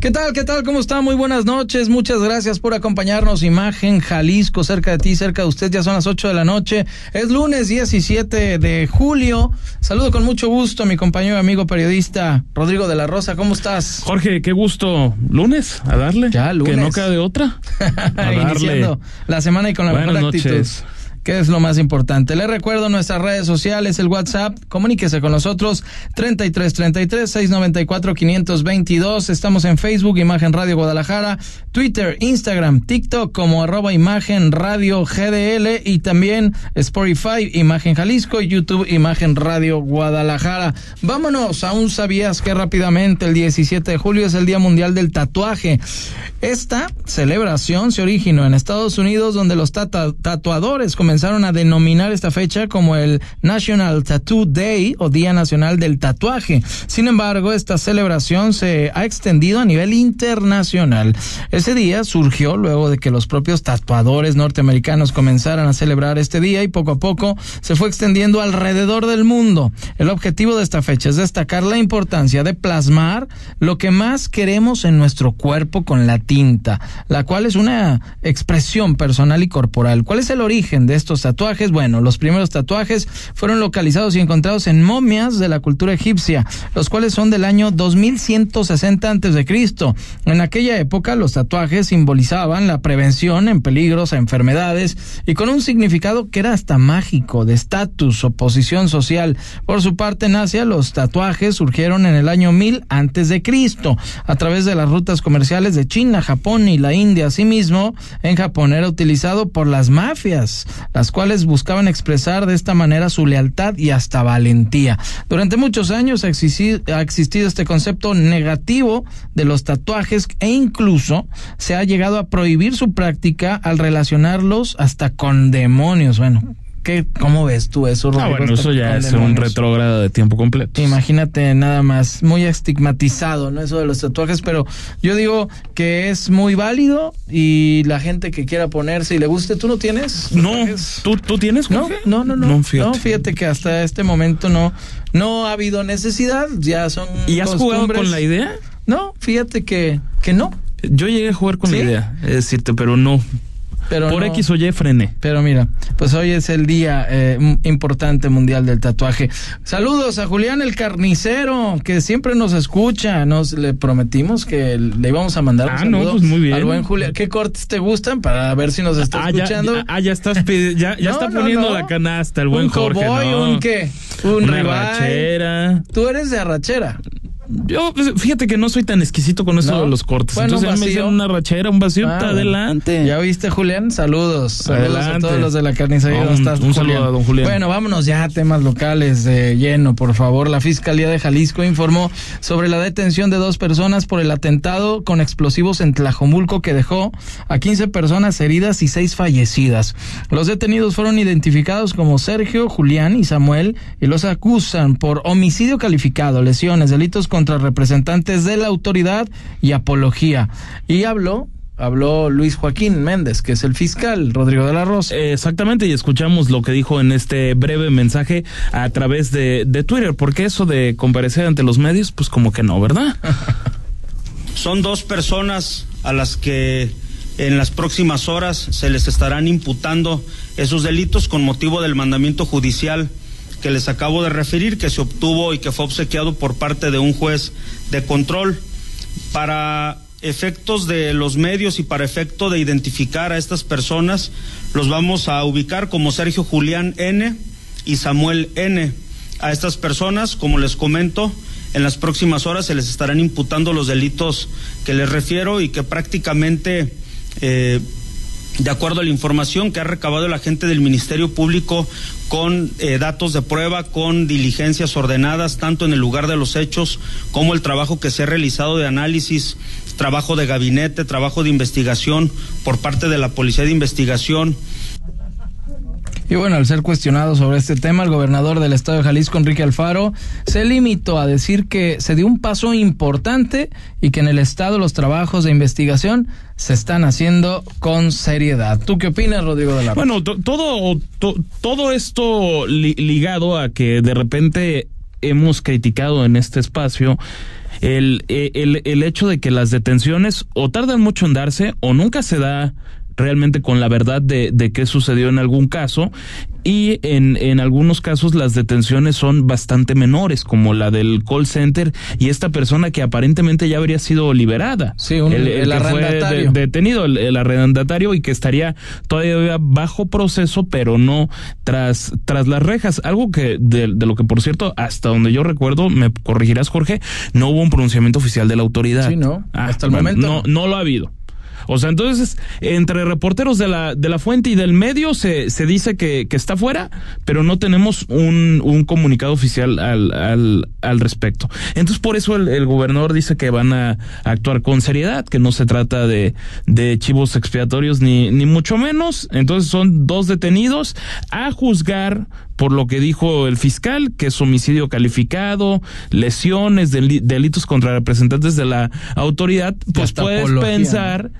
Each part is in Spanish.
¿Qué tal? ¿Qué tal? ¿Cómo está? Muy buenas noches. Muchas gracias por acompañarnos. Imagen Jalisco, cerca de ti, cerca de usted. Ya son las 8 de la noche. Es lunes 17 de julio. Saludo con mucho gusto a mi compañero y amigo periodista Rodrigo de la Rosa. ¿Cómo estás? Jorge, qué gusto. Lunes, a darle. Ya, lunes. Que no queda de otra. A Iniciando la semana y con la Buenas mejor actitud. Que es lo más importante. Le recuerdo nuestras redes sociales, el WhatsApp, comuníquese con nosotros 33 33 694 522. Estamos en Facebook Imagen Radio Guadalajara, Twitter, Instagram, TikTok como arroba Imagen Radio GDL y también Spotify Imagen Jalisco y YouTube Imagen Radio Guadalajara. Vámonos, aún sabías que rápidamente el 17 de julio es el Día Mundial del Tatuaje. Esta celebración se originó en Estados Unidos donde los tatuadores comenzaron a denominar esta fecha como el National Tattoo Day o Día Nacional del Tatuaje. Sin embargo, esta celebración se ha extendido a nivel internacional. Ese día surgió luego de que los propios tatuadores norteamericanos comenzaran a celebrar este día y poco a poco se fue extendiendo alrededor del mundo. El objetivo de esta fecha es destacar la importancia de plasmar lo que más queremos en nuestro cuerpo con la tinta, la cual es una expresión personal y corporal. ¿Cuál es el origen de estos tatuajes? Bueno, los primeros tatuajes fueron localizados y encontrados en momias de la cultura egipcia, los cuales son del año 2160 antes de Cristo. En aquella época los tatuajes simbolizaban la prevención en peligros a enfermedades y con un significado que era hasta mágico, de estatus o posición social. Por su parte, en Asia los tatuajes surgieron en el año 1000 antes de Cristo, a través de las rutas comerciales de China, Japón y la India. Asimismo, en Japón era utilizado por las mafias, las cuales buscaban expresar de esta manera su lealtad y hasta valentía. Durante muchos años ha existi- ha existido este concepto negativo de los tatuajes e incluso se ha llegado a prohibir su práctica al relacionarlos hasta con demonios. Bueno, ¿qué, ¿cómo ves tú eso, Ah, Rodrigo? bueno, Hasta eso ya es un retrógrado de tiempo completo. Imagínate nada más, muy estigmatizado, ¿no? Eso de los tatuajes, pero yo digo que es muy válido y la gente que quiera ponerse y le guste, ¿tú no tienes? No? ¿tú, ¿tú tienes, No, no, no, no. No, No, fíjate. fíjate. que hasta este momento no, no ha habido necesidad, ya son. ¿Y has jugado con la idea? No, fíjate que, que no. Yo llegué a jugar con ¿Sí? la idea, es decirte, pero no. Pero Por no. X o Y frené. Pero mira, pues hoy es el día eh, importante mundial del tatuaje. Saludos a Julián el carnicero, que siempre nos escucha. Nos le prometimos que le íbamos a mandar un Ah, no, pues muy bien. al buen Julián. ¿Qué cortes te gustan para ver si nos está Ah, escuchando? ya, ah, ya estás ya, ya No, está poniendo la canasta el buen un Jorge, cowboy, un qué? Un Una ribeye. Tú eres de arrachera. Yo, pues, fíjate que no soy tan exquisito con eso ¿No? de los cortes. Bueno, Entonces, me dicen una rachera, un vacío, Ah, adelante. ¿Ya viste, Julián? Saludos. Saludos a Adelante. todos los de la carnicería. Un- ¿Dónde estás, un saludo a don Julián. Bueno, vámonos ya a temas locales de lleno, por favor. La Fiscalía de Jalisco informó sobre la detención de dos personas por el atentado con explosivos en Tlajomulco que dejó a 15 personas heridas y 6 fallecidas. Los detenidos fueron identificados como Sergio, Julián y Samuel y los acusan por homicidio calificado, lesiones, delitos contra representantes de la autoridad y apología. Y habló habló Luis Joaquín Méndez, que es el fiscal, Rodrigo de la Rosa. Eh, Exactamente, y escuchamos lo que dijo en este breve mensaje a través de, de Twitter, porque eso de comparecer ante los medios, pues como que no, ¿verdad? Son dos personas a las que en las próximas horas se les estarán imputando esos delitos con motivo del mandamiento judicial que les acabo de referir, que se obtuvo y que fue obsequiado por parte de un juez de control. Para efectos de los medios y para efecto de identificar a estas personas, los vamos a ubicar como Sergio Julián N y Samuel N. A estas personas, como les comento, en las próximas horas se les estarán imputando los delitos que les refiero y que prácticamente, eh, de acuerdo a la información que ha recabado el agente del Ministerio Público con eh, datos de prueba, con diligencias ordenadas, tanto en el lugar de los hechos como el trabajo que se ha realizado de análisis, trabajo de gabinete, trabajo de investigación por parte de la Policía de Investigación Y bueno, al ser cuestionado sobre este tema, el gobernador del estado de Jalisco, Enrique Alfaro, se limitó a decir que se dio un paso importante y que en el estado los trabajos de investigación se están haciendo con seriedad. ¿Tú qué opinas, Rodrigo de la? Bueno, todo, todo esto ligado a que de repente hemos criticado en este espacio el, el, el hecho de que las detenciones o tardan mucho en darse o nunca se da realmente con la verdad de, de qué sucedió en algún caso y en, en algunos casos las detenciones son bastante menores, como la del call center y esta persona que aparentemente ya habría sido liberada. Sí, el, arrendatario. detenido, el, arrendatario y que estaría todavía bajo proceso, pero no tras, tras las rejas. Algo que, de, de lo que por cierto, hasta donde yo recuerdo, me corregirás Jorge, no hubo un pronunciamiento oficial de la autoridad. Sí, no, ah, hasta el momento. No, no lo ha habido. O sea, entonces, entre reporteros de la, de la fuente y del medio se, se dice que, que está fuera, pero no tenemos un, un comunicado oficial al, al, al respecto. Entonces, por eso el, el gobernador dice que van a, actuar con seriedad, que no se trata de, de chivos expiatorios ni, ni mucho menos. Entonces, son dos detenidos a juzgar por lo que dijo el fiscal, que es homicidio calificado, lesiones, delitos contra representantes de la autoridad, pues puedes pensar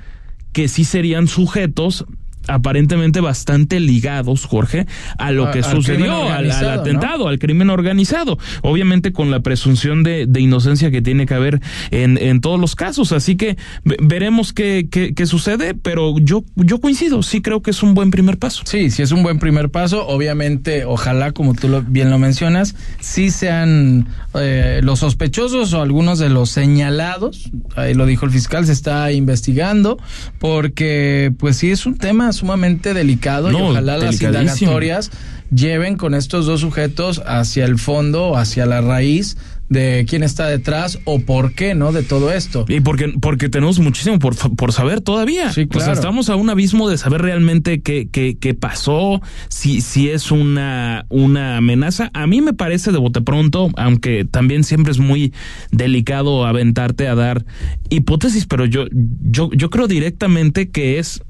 que sí serían sujetos aparentemente bastante ligados, Jorge, a lo que sucedió, al, atentado, al crimen organizado. Obviamente con la presunción de, inocencia que tiene que haber en, en, todos los casos. Así que veremos qué, qué, sucede, pero yo, yo coincido, sí creo que es un buen primer paso. Sí, sí es un buen primer paso. Obviamente, ojalá, como tú lo, bien lo mencionas, sí sean eh, los sospechosos o algunos de los señalados, ahí lo dijo el fiscal, se está investigando, porque pues sí es un tema sumamente delicado y ojalá las indagatorias lleven con estos dos sujetos hacia el fondo, hacia la raíz de quién está detrás o por qué, ¿no? De todo esto. Y porque, porque tenemos muchísimo por, por saber todavía. Sí, claro. O sea, estamos a un abismo de saber realmente qué, qué, qué pasó, si, si es una, una amenaza. A mí me parece de bote pronto, aunque también siempre es muy delicado aventarte a dar hipótesis, pero yo, yo, yo creo directamente que es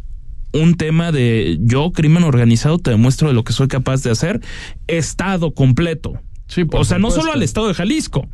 un tema de yo, crimen organizado, te demuestro de lo que soy capaz de hacer, Estado completo. Sí, o sea, no solo al Estado de Jalisco,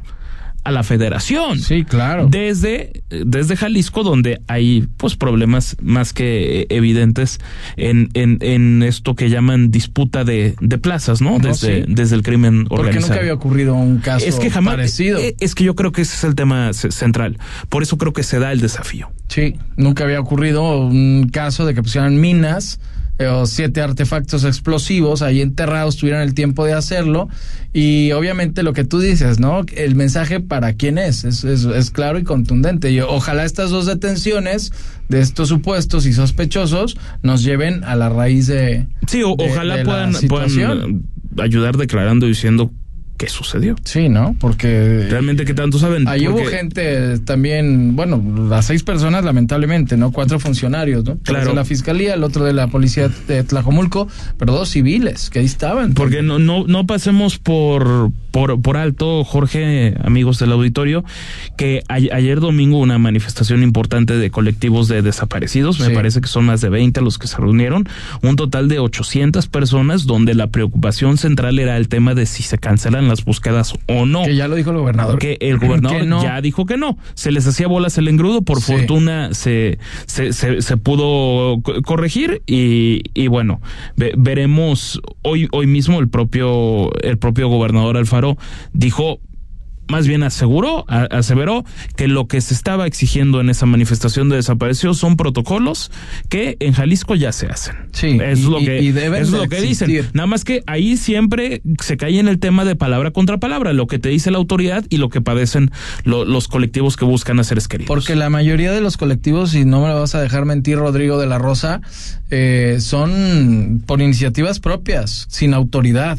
a la federación. Sí, claro. Desde, desde Jalisco, donde hay pues problemas más que evidentes en, en, en esto que llaman disputa de, de plazas, ¿no? Desde, desde el crimen organizado. Porque nunca había ocurrido un caso es que jamás, parecido. Eh, es que yo creo que ese es el tema central. Por eso creo que se da el desafío. Sí, nunca había ocurrido un caso de que pusieran minas eh, o siete artefactos explosivos ahí enterrados tuvieran el tiempo de hacerlo y obviamente lo que tú dices, ¿no? El mensaje para quién es, es, es, claro y contundente. Y ojalá estas dos detenciones de estos supuestos y sospechosos nos lleven a la raíz de... Sí, ojalá puedan, puedan ayudar declarando diciendo qué sucedió. Sí, ¿no? Porque... Realmente que tanto saben. Ahí hubo gente también, bueno, las seis personas lamentablemente, ¿no? Cuatro funcionarios, ¿no? Claro. de la fiscalía, el otro de la policía de Tlajomulco, pero dos civiles que ahí estaban. Porque no, no, no pasemos por, por, por alto, Jorge, amigos del auditorio, que ayer domingo una manifestación importante de colectivos de desaparecidos, me parece que son más de 20 los que se reunieron, un total de 800 personas donde la preocupación central era el tema de si se cancelan las búsquedas o no. Que ya lo dijo el gobernador. Que el gobernador ya dijo que no. Se les hacía bolas el engrudo, por fortuna se, se, se, pudo corregir y, y bueno, veremos hoy, hoy mismo el propio, el propio gobernador Alfaro dijo más bien aseguró, aseveró que lo que se estaba exigiendo en esa manifestación de desaparecidos son protocolos que en Jalisco ya se hacen. Sí, es lo que, es lo que dicen. Nada más que ahí siempre se cae en el tema de palabra contra palabra, lo que te dice la autoridad y lo que padecen los colectivos que buscan hacer queridos. Porque la mayoría de los colectivos, y no me lo vas a dejar mentir, Rodrigo de la Rosa, eh, son por iniciativas propias, sin autoridad.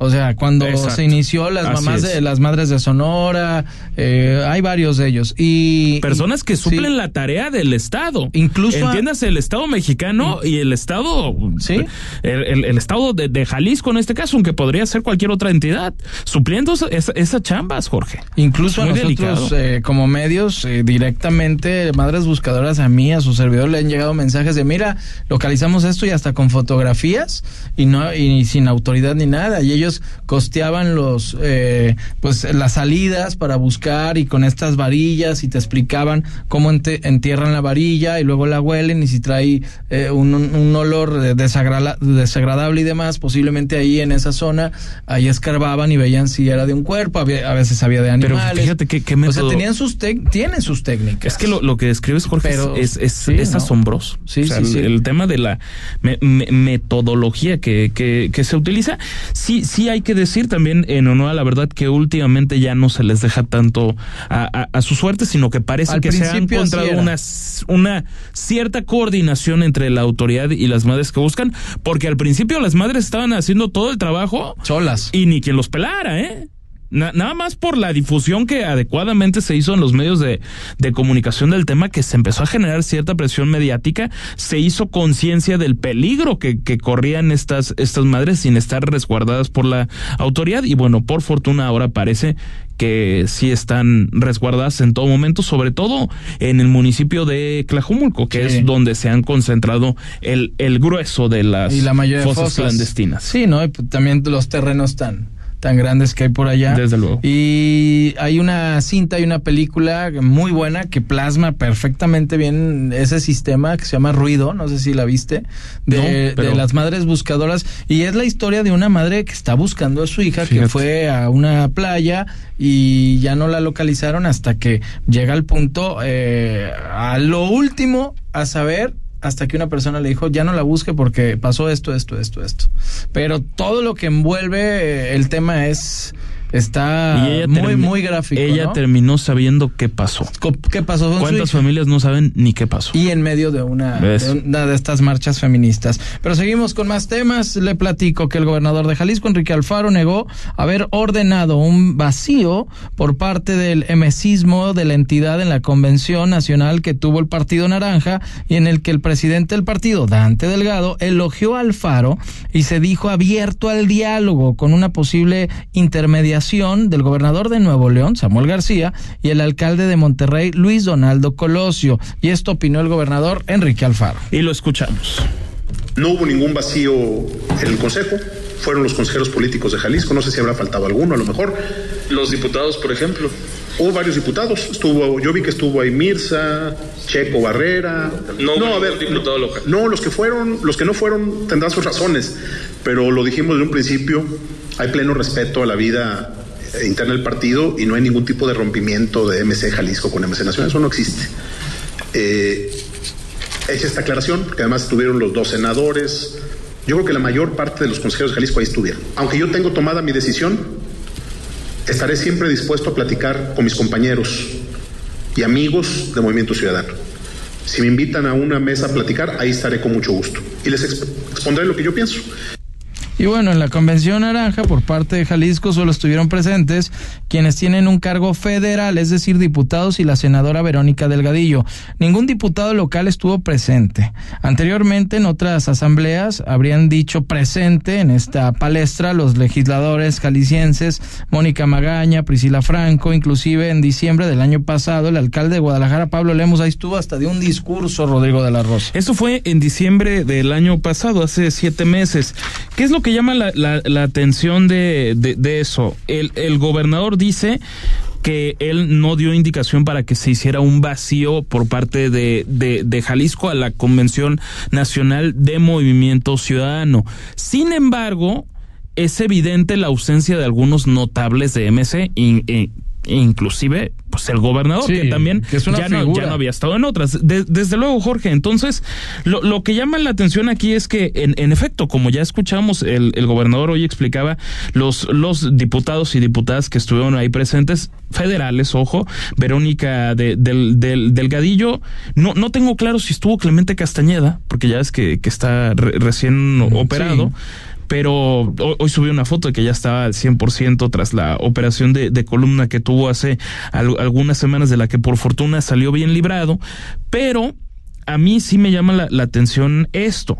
O sea, cuando Exacto. se inició las Así mamás es. de las madres de Sonora, eh, hay varios de ellos. Y Personas que sí. suplen la tarea del Estado. Incluso a- Entiéndase el Estado mexicano y el Estado. Sí. El, el- el Estado de, de Jalisco en este caso, aunque podría ser cualquier otra entidad, supliendo esa- esa- esas chambas, Jorge. Incluso a nosotros eh, como medios eh, directamente, madres buscadoras a mí, a su servidor le han llegado mensajes de mira, localizamos esto y hasta con fotografías y no y sin autoridad ni nada y ellos costeaban los eh, pues las salidas para buscar y con estas varillas y te explicaban cómo entierran la varilla y luego la huelen y si trae eh, un, un- olor desagrala- desagradable y demás, posiblemente ahí en esa zona ahí escarbaban y veían si era de un cuerpo, había- a veces había de Pero animales. fíjate qué- qué O sea, método- tenían sus tienen sus técnicas. Es que lo, lo que describes, Jorge, Pero, es, es, sí, es ¿no? asombroso. Sí, O sea, sí, sí. El, el tema de la me- me- metodología que, que, que se utiliza, sí, sí hay que decir también en honor a la verdad que últimamente ya no se les deja tanto a, a- a su suerte, sino que parece Al que se ha encontrado una, una cierta coordinación entre la autoridad y las madres que buscan, porque al principio las madres estaban haciendo todo el trabajo solas. y ni quien los pelara, ¿eh? Na- nada más por la difusión que adecuadamente se hizo en los medios de, de comunicación del tema, que se empezó a generar cierta presión mediática, se hizo conciencia del peligro que, que corrían estas, estas madres sin estar resguardadas por la autoridad. Y bueno, por fortuna ahora parece que sí están resguardadas en todo momento, sobre todo en el municipio de Tlajumulco, que Sí. es donde se han concentrado el, el grueso de las y la mayoría de fosas fosas clandestinas. Sí, ¿no? Y pues, también los terrenos tan tan grandes que hay por allá. Desde luego. Y hay una cinta y una película muy buena que plasma perfectamente bien ese sistema que se llama Ruido, no sé si la viste, de, No, pero- de las madres buscadoras. Y es la historia de una madre que está buscando a su hija, que fue a una playa y ya no la localizaron hasta que llega al punto, eh, a lo último, a saber hasta que una persona le dijo, ya no la busque porque pasó esto, esto, esto, esto. Pero todo lo que envuelve el tema es, está muy, muy gráfico. Ella ¿no? terminó sabiendo qué pasó. ¿Qué pasó con ¿Cuántas familias no saben ni qué pasó? Y en medio de una, de una de estas marchas feministas. Pero seguimos con más temas. Le platico que el gobernador de Jalisco, Enrique Alfaro, negó haber ordenado un vacío por parte del emesismo de la entidad en la convención nacional que tuvo el Partido Naranja y en el que el presidente del partido, Dante Delgado, elogió a Alfaro y se dijo abierto al diálogo con una posible intermediación del gobernador de Nuevo León, Samuel García, y el alcalde de Monterrey, Luis Donaldo Colosio. Y esto opinó el gobernador Enrique Alfaro. Y lo escuchamos. No hubo ningún vacío en el Consejo, fueron los consejeros políticos de Jalisco, no sé si habrá faltado alguno, a lo mejor. Los diputados, por ejemplo. Hubo varios diputados, estuvo, yo vi que estuvo ahí Mirza, Checo Barrera. No hubo ningún diputado local. No, los que fueron, los que no fueron tendrán sus razones, pero lo dijimos desde un principio, hay pleno respeto a la vida eh, interna del partido y no hay ningún tipo de rompimiento de MC Jalisco con MC Nacional, eso no existe. Eh, hecha esta aclaración, que además estuvieron los dos senadores. Yo creo que la mayor parte de los consejeros de Jalisco ahí estuvieron. Aunque yo tengo tomada mi decisión, estaré siempre dispuesto a platicar con mis compañeros y amigos de Movimiento Ciudadano. Si me invitan a una mesa a platicar, ahí estaré con mucho gusto. Y les exp- expondré lo que yo pienso. Y bueno, en la convención naranja por parte de Jalisco solo estuvieron presentes quienes tienen un cargo federal, es decir, diputados y la senadora Verónica Delgadillo. Ningún diputado local estuvo presente. Anteriormente, en otras asambleas, habrían dicho presente en esta palestra los legisladores jaliscienses Mónica Magaña, Priscila Franco, inclusive en diciembre del año pasado, el alcalde de Guadalajara, Pablo Lemos, ahí estuvo hasta de un discurso, Rodrigo de la Rosa. Esto fue en diciembre del año pasado, hace siete meses. ¿Qué es lo que llama la, la- la atención de, eso? El, el gobernador dice que él no dio indicación para que se hiciera un vacío por parte de, Jalisco a la Convención Nacional de Movimiento Ciudadano. Sin embargo, es evidente la ausencia de algunos notables de MC, inclusive pues el gobernador, Sí, que también que es una ya, no, ya no había estado en otras. De- desde luego, Jorge, entonces, lo, lo que llama la atención aquí es que, en, en efecto, como ya escuchamos, el, el gobernador hoy explicaba, los, los diputados y diputadas que estuvieron ahí presentes, federales, ojo, Verónica de- del, del, Delgadillo, no, no tengo claro si estuvo Clemente Castañeda, porque ya es que, que está re- recién operado. Pero hoy, hoy subí una foto de que ya estaba al 100% tras la operación de, de columna que tuvo hace al- algunas semanas, de la que por fortuna salió bien librado, pero a mí sí me llama la, la atención esto.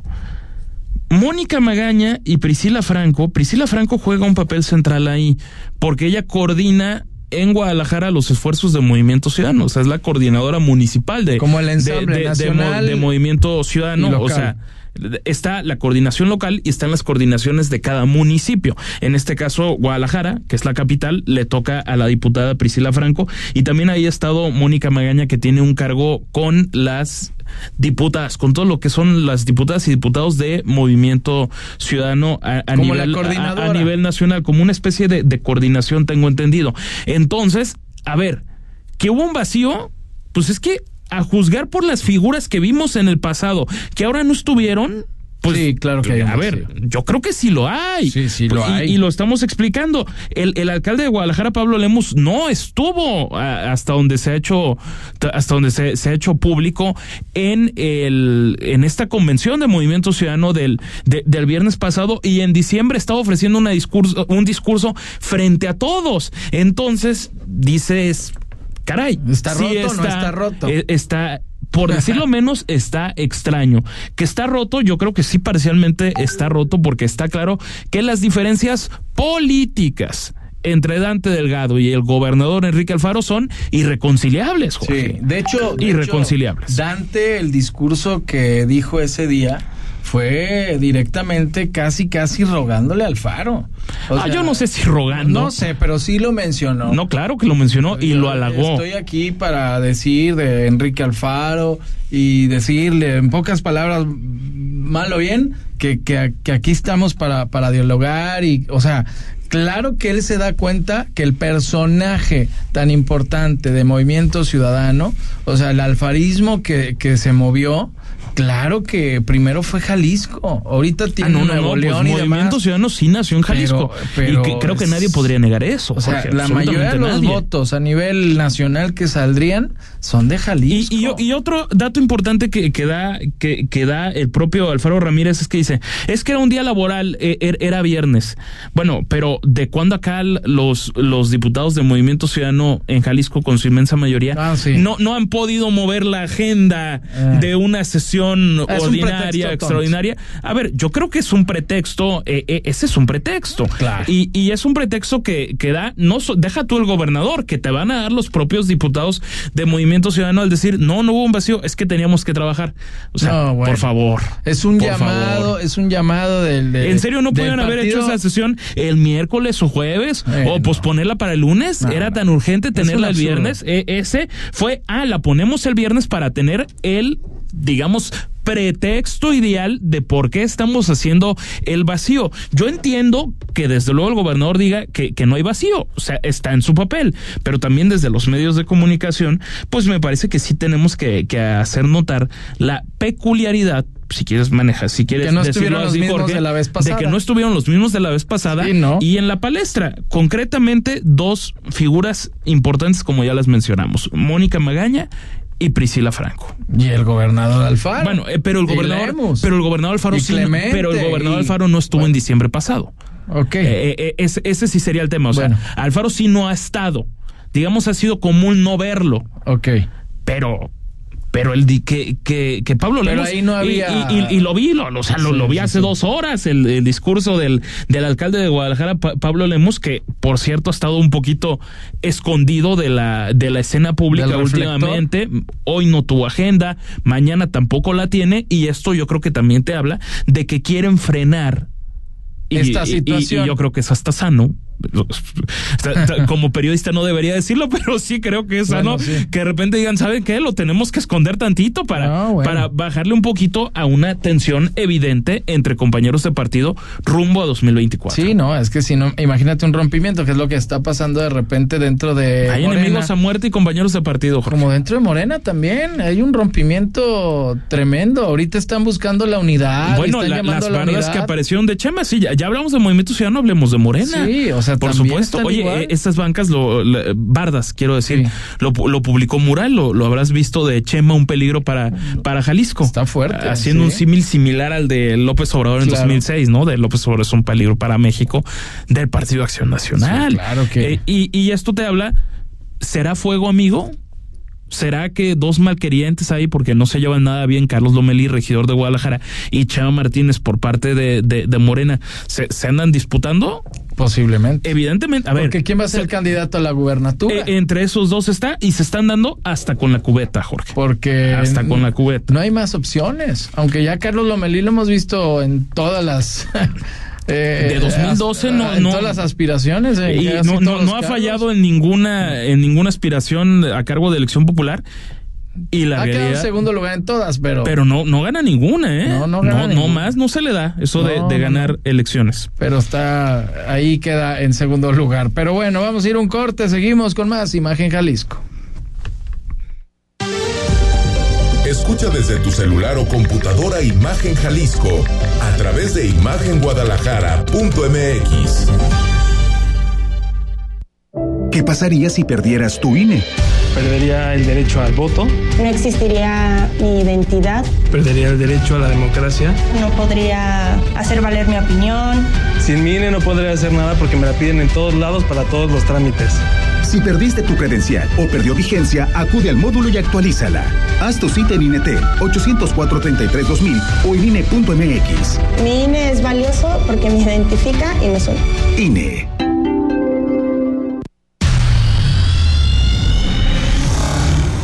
Mónica Magaña y Priscila Franco, Priscila Franco juega un papel central ahí, porque ella coordina en Guadalajara los esfuerzos de Movimiento Ciudadano, o sea, es la coordinadora municipal de, Como el de- ensamble de- de nacional mo- de Movimiento Ciudadano, o sea, está la coordinación local y están las coordinaciones de cada municipio. En este caso, Guadalajara, que es la capital, le toca a la diputada Priscila Franco y también ahí ha estado Mónica Magaña, que tiene un cargo con las diputadas, con todo lo que son las diputadas y diputados de Movimiento Ciudadano a, a nivel, a nivel nacional, como una especie de, de coordinación, tengo entendido. Entonces, a ver, que hubo un vacío, pues es que a juzgar por las figuras que vimos en el pasado, que ahora no estuvieron. Pues, Sí, claro que hay A ver, yo creo que sí lo hay. Sí, sí lo Y- hay. Y, lo estamos explicando. El, el alcalde de Guadalajara, Pablo Lemus, no estuvo a- hasta donde se ha hecho, hasta donde se, se ha hecho público en el, en esta convención de Movimiento Ciudadano del, de- del viernes pasado y en diciembre estaba ofreciendo una discurso, un discurso frente a todos. Entonces, dices, caray. ¿Está sí roto o no está roto? eh, está por decirlo menos, está extraño. Que está roto, yo creo que sí parcialmente está roto porque está claro que las diferencias políticas entre Dante Delgado y el gobernador Enrique Alfaro son irreconciliables, Jorge. Sí, de hecho, de Irreconciliables. hecho, Dante, el discurso que dijo ese día fue directamente casi casi rogándole al Faro. O ah, sea, yo no sé si rogando. No sé, pero sí lo mencionó. No, claro que lo mencionó y lo halagó. Estoy aquí para decir de Enrique Alfaro y decirle en pocas palabras, mal o bien, que, que, que aquí estamos para, para dialogar y, o sea, claro que él se da cuenta que el personaje tan importante de Movimiento Ciudadano, o sea, el alfarismo que, que se movió, claro que primero fue Jalisco, ahorita Ah, tiene no, no, pues León y Movimiento demás. Ciudadano sí nació en Jalisco. Pero- pero y que creo que nadie podría negar eso. O sea, Jorge, la mayoría de los nadie. votos a nivel nacional que saldrían son de Jalisco. y, y otro dato importante que, que da que, que da el propio Alfaro Ramírez es que dice es que era un día laboral eh, er- era viernes bueno pero de cuándo acá los los diputados de Movimiento Ciudadano en Jalisco con su inmensa mayoría Ah, sí. no no han podido mover la agenda Eh. de una sesión Es ordinaria extraordinaria a ver yo creo que es un pretexto eh, eh, ese es un pretexto Claro. y, y es un pretexto que, que da, no so- deja tú el gobernador, que te van a dar los propios diputados de Movimiento Ciudadano al decir, no, no hubo un vacío, es que teníamos que trabajar. O sea, No, bueno. por favor. es un llamado, favor. es un llamado del. de- ¿En serio no pudieron haber hecho esa sesión el miércoles o jueves Eh, o no. posponerla para el lunes? No, ¿Era tan urgente tenerla el viernes? Eh, ese fue, ah, la ponemos el viernes para tener el, digamos, pretexto ideal de por qué estamos haciendo el vacío. Yo entiendo que desde luego el gobernador diga que, que no hay vacío, o sea, está en su papel, pero también desde los medios de comunicación, pues me parece que sí tenemos que, que hacer notar la peculiaridad si quieres manejar, si quieres Que no decirlo estuvieron los así, mismos Jorge, de la vez de pasada. que no estuvieron los mismos de la vez pasada Sí, ¿no? y en la palestra, concretamente dos figuras importantes como ya las mencionamos, Mónica Magaña y Priscila Franco. Y el gobernador Alfaro. Bueno, eh, pero el gobernador, pero el gobernador Alfaro sí, pero el gobernador y- Alfaro no estuvo en diciembre pasado. ok. Eh, eh, ese, ese sí sería el tema. O sea. Alfaro sí no ha estado. Digamos, ha sido común no verlo, ok. pero. Pero el di- que, que, que Pablo Pero Lemos. ahí no y- había- Y, y- y lo vi, lo, o sea, lo, Sí, lo vi hace sí. dos horas, el, el discurso del, del alcalde de Guadalajara, Pa- Pablo Lemos, que por cierto ha estado un poquito escondido de la, de la escena pública últimamente. Hoy no tuvo agenda, mañana tampoco la tiene, y esto yo creo que también te habla de que quieren frenar Esta situación. y yo creo que es hasta sano. Como periodista no debería decirlo, pero sí creo que es sano Bueno, sí. que de repente digan, ¿saben qué? Lo tenemos que esconder tantito para, No, bueno. para bajarle un poquito a una tensión evidente entre compañeros de partido rumbo a 2024. Sí, no, es que si no, imagínate un rompimiento, que es lo que está pasando de repente dentro de. Hay Morena. enemigos a muerte y compañeros de partido, Jorge. Como dentro de Morena también, hay un rompimiento tremendo. Ahorita están buscando la unidad. Bueno, están la- las a la que aparecieron de Chema, sí, ya, ya hablamos de Movimiento Ciudadano, hablemos de Morena. Sí, o sea, sea, Por supuesto. Oye, igual. eh, estas bancas, lo, Bardas, quiero decir, Sí. lo, lo publicó Mural, lo, lo habrás visto de Chema, un peligro para, para Jalisco. Está fuerte, Haciendo sí. un símil similar al de López Obrador en Claro. 2006, ¿no? De López Obrador es un peligro para México, del Partido Acción Nacional. Sí, claro que- Eh, y, y esto te habla, ¿será fuego amigo? ¿Será que dos malquerientes ahí, porque no se llevan nada bien, Carlos Lomelí, regidor de Guadalajara, y Chema Martínez por parte de, de, de Morena, ¿se, se andan disputando? Posiblemente. Evidentemente, a ver. Porque ¿quién va a ser se- el candidato a la gubernatura? eh, entre esos dos está y se están dando hasta con la cubeta, Jorge. Porque hasta con la cubeta. no hay más opciones. Aunque ya Carlos Lomelí lo hemos visto en todas las. eh, De 2012 no- en no- todas las aspiraciones. en Y no, no, no ha fallado en ninguna, en ninguna aspiración a cargo de elección popular. Y la Ha quedado en segundo lugar en todas, pero. Pero no, no gana ninguna, ¿eh? No, no gana ninguna. más no se le da eso de, No, de no, ganar no. elecciones. pero está ahí queda en segundo lugar. Pero bueno, vamos a ir un corte, seguimos con más Imagen Jalisco. Escucha desde tu celular o computadora Imagen Jalisco a través de imagenguadalajara.mx. ¿Qué pasaría si perdieras tu INE? Perdería el derecho al voto, No existiría mi identidad, perdería el derecho a la democracia. no podría hacer valer mi opinión. Sin mi INE no podría hacer nada porque me la piden en todos lados para todos los trámites. Si perdiste tu credencial o perdió vigencia, acude al módulo y actualízala. Haz tu cita en INETEL 804-33-2000 o en INE.mx. Mi INE es valioso porque me identifica y me suena. INE.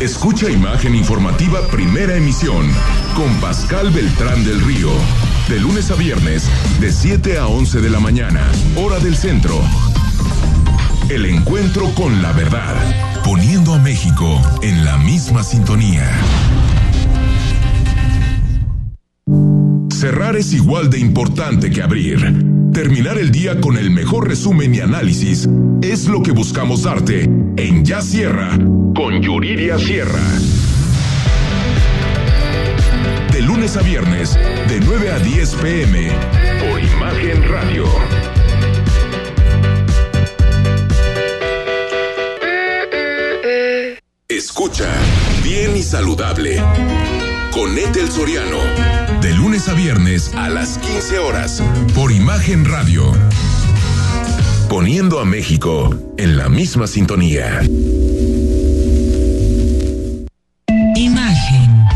Escucha Imagen Informativa Primera Emisión con Pascal Beltrán del Río. De lunes a viernes, de 7 a 11 de la mañana, hora del centro. El encuentro con la verdad, poniendo a México en la misma sintonía. Cerrar es igual de importante que abrir. Terminar el día con el mejor resumen y análisis es lo que buscamos darte en Ya Sierra con Yuridia Sierra. De lunes a viernes, de 9 a 10 pm, por Imagen Radio. Escucha bien y saludable con Ethel Soriano. De lunes a viernes a las 15 horas por Imagen Radio. Poniendo a México en la misma sintonía. Imagen.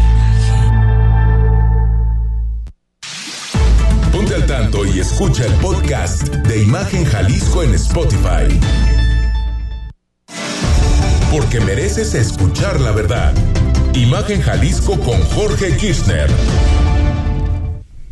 Ponte al tanto y escucha el podcast de Imagen Jalisco en Spotify. Porque mereces escuchar la verdad. Imagen Jalisco con Jorge Kirchner.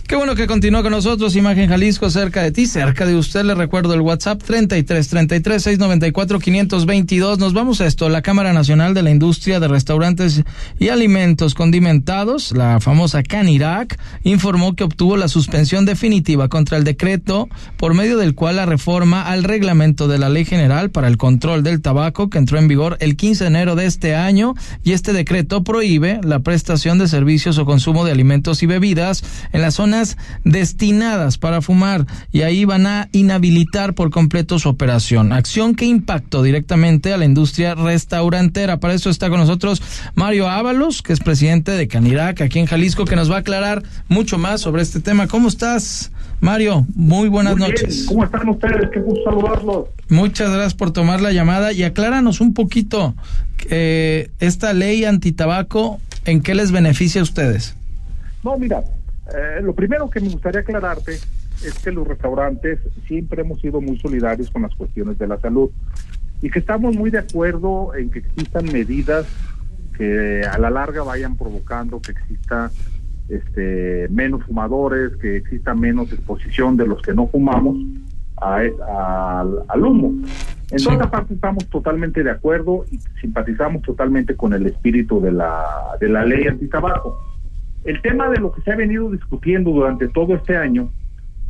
Qué bueno que continúa con nosotros, Imagen Jalisco, cerca de ti, cerca de usted. Le recuerdo el WhatsApp 33 33 694 522. Nos vamos a esto. La Cámara Nacional de la Industria de Restaurantes y Alimentos Condimentados, la famosa CANIRAC, informó que obtuvo la suspensión definitiva contra el decreto por medio del cual la reforma al reglamento de la Ley General para el Control del Tabaco, que entró en vigor el 15 de enero de este año, y este decreto prohíbe la prestación de servicios o consumo de alimentos y bebidas en las zonas destinadas para fumar y ahí van a inhabilitar por completo su operación. Acción que impactó directamente a la industria restaurantera. Para eso está con nosotros Mario Ábalos, que es presidente de Canirac aquí en Jalisco, que nos va a aclarar mucho más sobre este tema. ¿Cómo estás, Mario? Muy buenas Muy noches. ¿Cómo están ustedes? Qué gusto saludarlos. Muchas gracias por tomar la llamada y acláranos un poquito eh, esta ley antitabaco, ¿en qué les beneficia a ustedes? No, mira, eh, lo primero que me gustaría aclararte es que los restaurantes siempre hemos sido muy solidarios con las cuestiones de la salud y que estamos muy de acuerdo en que existan medidas que a la larga vayan provocando que exista este menos fumadores, que exista menos exposición de los que no fumamos a, a- al, humo. En Sí. parte estamos totalmente de acuerdo y simpatizamos totalmente con el espíritu de la, de la ley antitabaco. El tema de lo que se ha venido discutiendo durante todo este año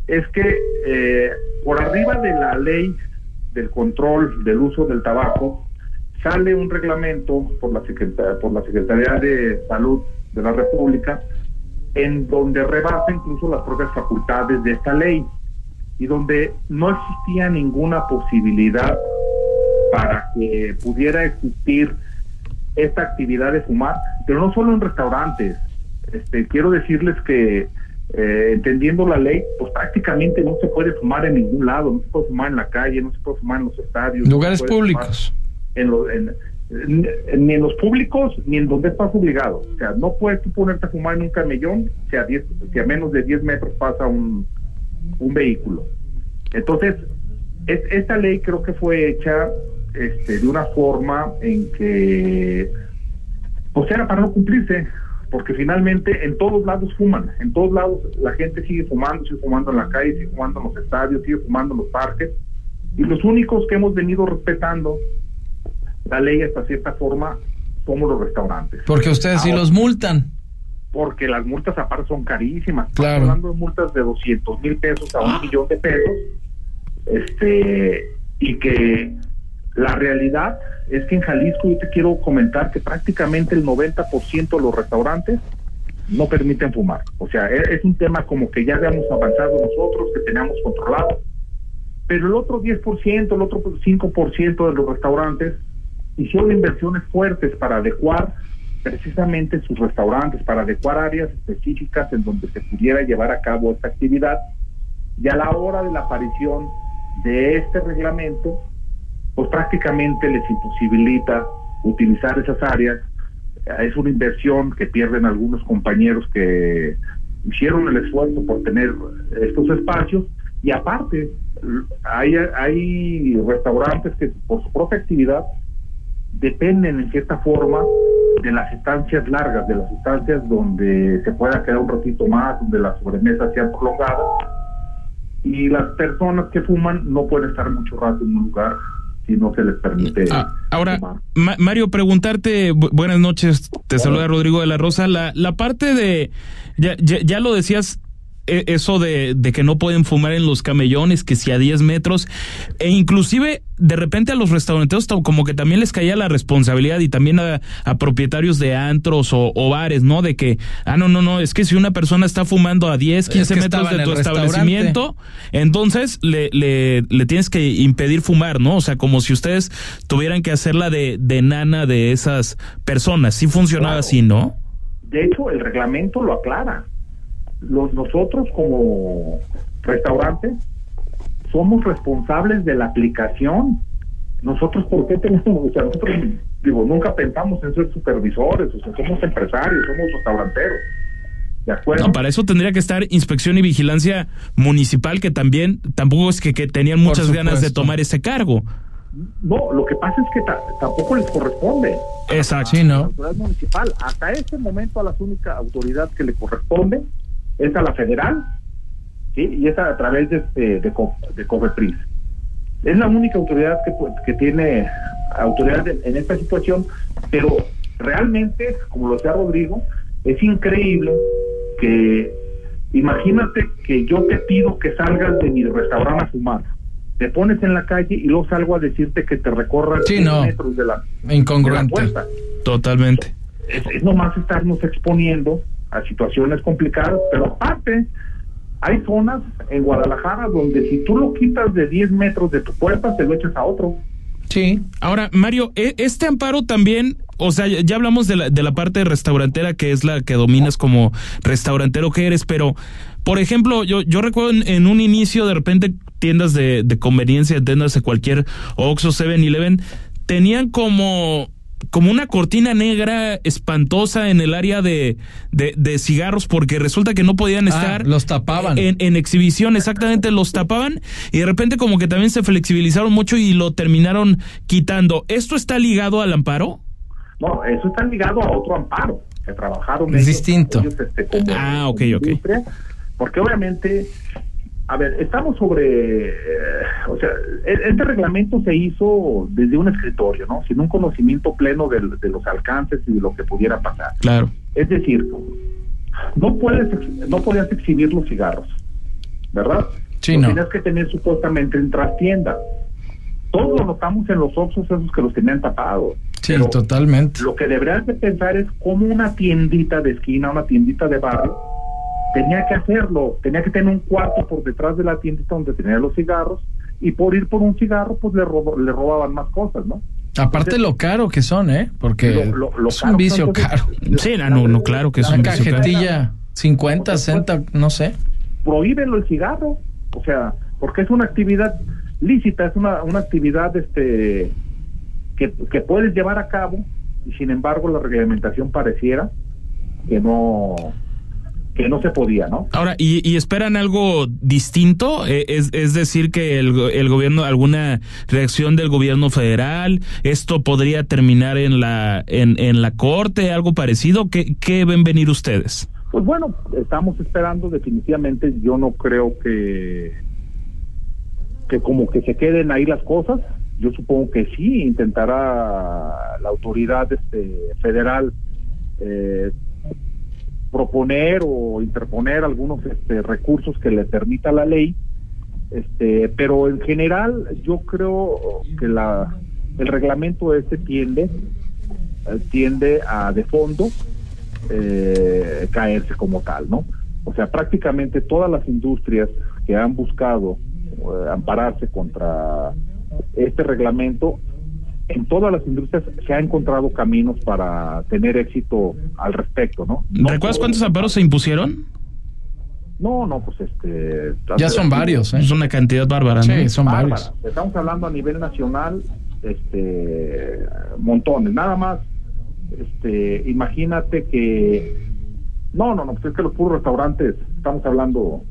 es que eh, por arriba de la ley del control del uso del tabaco sale un reglamento por la, Secretaría, por la Secretaría de Salud de la República en donde rebasa incluso las propias facultades de esta ley. y donde no existía ninguna posibilidad para que pudiera existir esta actividad de fumar, pero no solo en restaurantes. Este, quiero decirles que eh, entendiendo la ley, pues prácticamente no se puede fumar en ningún lado, no se puede fumar en la calle, no se puede fumar en los estadios. Lugares públicos. En, ni en los públicos ni en donde estás obligado. O sea, no puedes tú ponerte a fumar en un camellón si a, 10, si a menos de 10 metros pasa un, un vehículo. Entonces, es, esta ley creo que fue hecha este, de una forma en que, pues era para no cumplirse, porque finalmente en todos lados fuman, en todos lados la gente sigue fumando, sigue fumando en la calle, sigue fumando en los estadios, sigue fumando en los parques, y los únicos que hemos venido respetando la ley hasta cierta forma somos los restaurantes. Porque ustedes sí los multan. Porque las multas aparte son carísimas. Claro. Estamos hablando de multas de 200 mil pesos a un Ah. millón de pesos. Este, y que la realidad es que en Jalisco yo te quiero comentar que prácticamente el 90% de los restaurantes no permiten fumar. O sea, e- es un tema como que ya habíamos avanzado nosotros, que teníamos controlado. Pero el otro 10%, el otro 5% de los restaurantes hicieron inversiones fuertes para adecuar precisamente sus restaurantes, para adecuar áreas específicas en donde se pudiera llevar a cabo esta actividad. Y a la hora de la aparición de este reglamento, pues prácticamente les imposibilita utilizar esas áreas. Es una inversión que pierden algunos compañeros que hicieron el esfuerzo por tener estos espacios y aparte hay, hay restaurantes que por su propia actividad dependen en cierta forma de las estancias largas, de las estancias donde se pueda quedar un ratito más, donde las sobremesas sean prolongadas y las personas que fuman no pueden estar mucho rato en un lugar si no se les permite. Ah, ahora. Ma- Mario, preguntarte, bu- buenas noches, te saluda Rodrigo de la Rosa. La, la parte de, ya, ya, ya lo decías, eso de, de que no pueden fumar en los camellones, que si a 10 metros, e inclusive de repente a los restauranteros to- como que también les caía la responsabilidad y también a, a propietarios de antros o, o bares, ¿no? De que, ah, no, no, no, es que si una persona está fumando a 10, 15 que metros de tu establecimiento, entonces le, le, le tienes que impedir fumar, ¿no? O sea, como si ustedes tuvieran que hacerla de, de nana de esas personas. Sí funcionaba Claro. así, ¿no? De hecho, el reglamento lo aclara. Los, nosotros como restaurantes somos responsables de la aplicación. Nosotros, ¿por qué tenemos? O sea, nosotros, digo, nunca pensamos en ser supervisores, o sea, somos empresarios, somos restauranteros. ¿De acuerdo? No, para eso tendría que estar inspección y vigilancia municipal, que también tampoco es que, que tenían muchas ganas de tomar ese cargo. No, lo que pasa es que ta- tampoco les corresponde. Exacto. Sí, La ¿no? autoridad municipal. Hasta este momento a la única autoridad que le corresponde es a la federal, ¿sí? Y es a través de, de, de COFEPRIS. Es la única autoridad que, pues, que tiene autoridad en, en esta situación, pero realmente, como lo decía Rodrigo, es increíble que, imagínate que yo te pido que salgas de mi restaurante a fumar. Te pones en la calle y luego salgo a decirte que te recorras Sí, 10 no. metros de la, de la Incongruente. Totalmente. es, es nomás estarnos exponiendo a situaciones complicadas, pero aparte, hay zonas en Guadalajara donde si tú lo quitas de 10 metros de tu puerta, te lo echas a otro. Sí. Ahora, Mario, e- este amparo también, o sea, ya- hablamos de la, de la parte restaurantera, que es la que dominas como restaurantero que eres, pero, por ejemplo, yo, yo recuerdo en, en un inicio, de repente, tiendas de, de conveniencia, tiendas de cualquier Oxxo, 7-Eleven, tenían como como una cortina negra espantosa en el área de, de, de cigarros porque resulta que no podían Ah, estar los tapaban. en, en exhibición, exactamente, los tapaban y de repente como que también se flexibilizaron mucho y lo terminaron quitando. ¿Esto está ligado al amparo? No, eso está ligado a otro amparo que trabajaron Es ellos, distinto. ellos, este, como, Ah, ok, ok. porque obviamente, a ver, estamos sobre, eh, o sea, e- este reglamento se hizo desde un escritorio, ¿no? Sin un conocimiento pleno del- de, los alcances y de lo que pudiera pasar. Claro. Es decir, no puedes no podías exhibir los cigarros, ¿verdad? Sí, no. Tenías que tener supuestamente en trastienda. Todos lo notamos en los Oxxos esos que los tenían tapados. Sí, totalmente. Lo que deberías de pensar es cómo una tiendita de esquina, una tiendita de barrio, tenía que hacerlo, tenía que tener un cuarto por detrás de la tiendita donde tenía los cigarros y por ir por un cigarro pues le, le robaban más cosas, ¿no? Aparte lo caro que son, ¿eh? Porque es un vicio caro. Sí, no, no, claro que es un vicio cajetilla, 50, 60, no sé. Prohíbenlo el cigarro, o sea, porque es una actividad lícita, es una, una actividad este que, que puedes llevar a cabo y sin embargo la reglamentación pareciera que no que no se podía, ¿no? Ahora, ¿y, esperan algo distinto? Eh, es, es decir, que el, el, gobierno, alguna reacción del gobierno federal, esto podría terminar en la, en, en la corte, algo parecido. ¿Qué, ¿Qué ven venir ustedes? Pues bueno, estamos esperando definitivamente, yo no creo que, que como que se queden ahí las cosas, yo supongo que sí intentará la autoridad este, federal eh, proponer o interponer algunos este, recursos que le permita la ley, este, pero en general yo creo que la el reglamento este tiende eh, tiende a de fondo eh, caerse como tal, ¿no? O sea, prácticamente todas las industrias que han buscado eh, ampararse contra este reglamento en todas las industrias se ha encontrado caminos para tener éxito al respecto, ¿no? ¿Recuerdas cuántos amparos se impusieron? No, no, pues este... Ya son varios, ¿eh? Es una cantidad bárbara, Sí, son varios. Estamos hablando a nivel nacional, este, montones. Nada más, este, imagínate que... No, no, no, pues es que los puros restaurantes, estamos hablando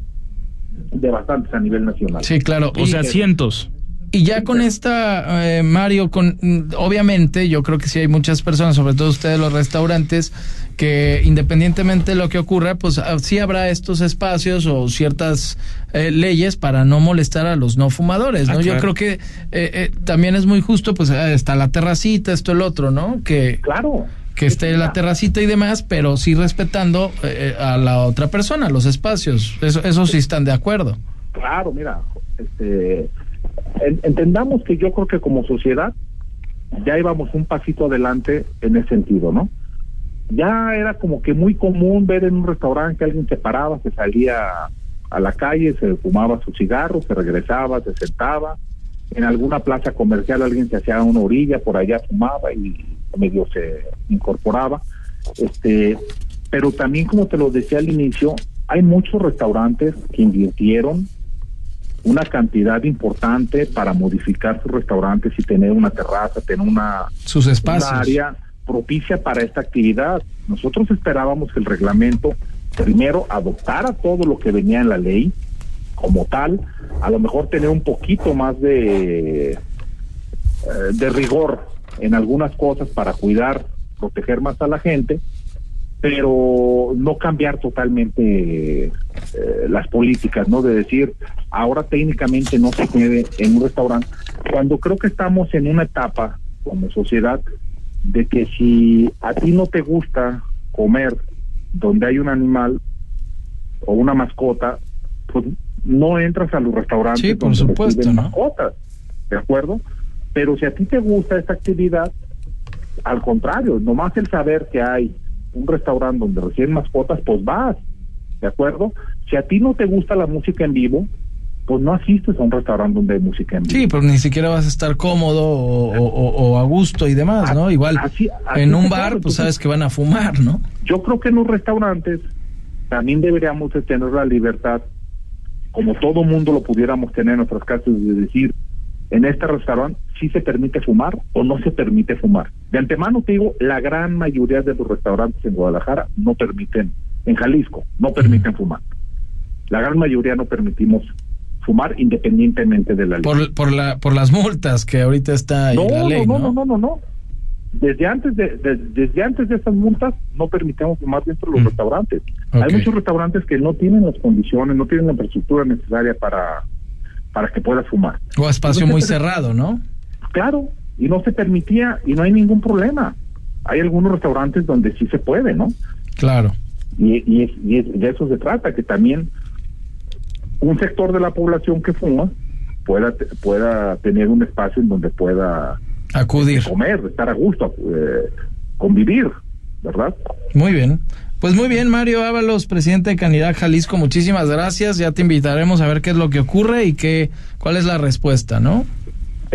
de bastantes a nivel nacional. Sí, claro. O sea, cientos. Y ya con esta, eh, Mario, con obviamente yo creo que sí hay muchas personas, sobre todo ustedes los restaurantes, que independientemente de lo que ocurra, pues ah, sí habrá estos espacios o ciertas eh, leyes para no molestar a los no fumadores, ¿no? Ah, yo creo que eh, también es muy justo, pues ah, está la terracita, esto, el otro, ¿no? Que, claro. Que esté la terracita y demás, pero sí respetando a la otra persona, los espacios. Eso, eso sí están de acuerdo. Claro, mira, este entendamos que yo creo que como sociedad ya íbamos un pasito adelante en ese sentido, ¿no? Ya era como que muy común ver en un restaurante que alguien se paraba, se salía a la calle, se fumaba su cigarro, se regresaba, se sentaba. En alguna plaza comercial alguien se hacía una orilla, por allá fumaba y medio se incorporaba. Este, pero también como te lo decía al inicio, hay muchos restaurantes que invirtieron una cantidad importante para modificar sus restaurantes y tener una terraza, tener una, sus espacios. área propicia para esta actividad. Nosotros esperábamos que el reglamento primero adoptara todo lo que venía en la ley como tal, a lo mejor tener un poquito más de, eh, de rigor en algunas cosas para cuidar, proteger más a la gente, pero no cambiar totalmente eh, las políticas, ¿no? De decir, ahora técnicamente no se puede en un restaurante, cuando creo que estamos en una etapa como sociedad de que si a ti no te gusta comer donde hay un animal o una mascota, pues no entras a los restaurantes sí, por supuesto, ¿no? mascotas, ¿de acuerdo? Pero si a ti te gusta esta actividad, al contrario, nomás el saber que hay un restaurante donde reciben mascotas, pues vas, ¿de acuerdo? Si a ti no te gusta la música en vivo, pues no asistes a un restaurante donde hay música en vivo. Sí, pues ni siquiera vas a estar cómodo o, a gusto y demás, ¿no? Igual en un bar, pues sabes que van a fumar, ¿no? Yo creo que en los restaurantes también deberíamos tener la libertad, como todo mundo lo pudiéramos tener en nuestras casas, de decir, en este restaurante sí se permite fumar o no se permite fumar. De antemano te digo, la gran mayoría de los restaurantes en Guadalajara no permiten, en Jalisco, no permiten fumar. La gran mayoría no permitimos fumar independientemente de la ley. Por, por, la, por las multas que ahorita está en la ley, no, no, no, no, no, Desde antes de, desde antes de esas multas no permitimos fumar dentro de los restaurantes. Hay muchos restaurantes que no tienen las condiciones, no tienen la infraestructura necesaria para para que puedas fumar. O espacio muy cerrado, ¿no? Claro, y no se permitía y no hay ningún problema. Hay algunos restaurantes donde sí se puede, ¿no? Claro. Y, y, de eso se trata, que también un sector de la población que fuma pueda, pueda tener un espacio en donde pueda acudir, comer, estar a gusto, eh, convivir, ¿verdad? Muy bien. Pues muy bien, Mario Ábalos, presidente de Canidad Jalisco, muchísimas gracias. Ya te invitaremos a ver qué es lo que ocurre y qué, cuál es la respuesta, ¿no?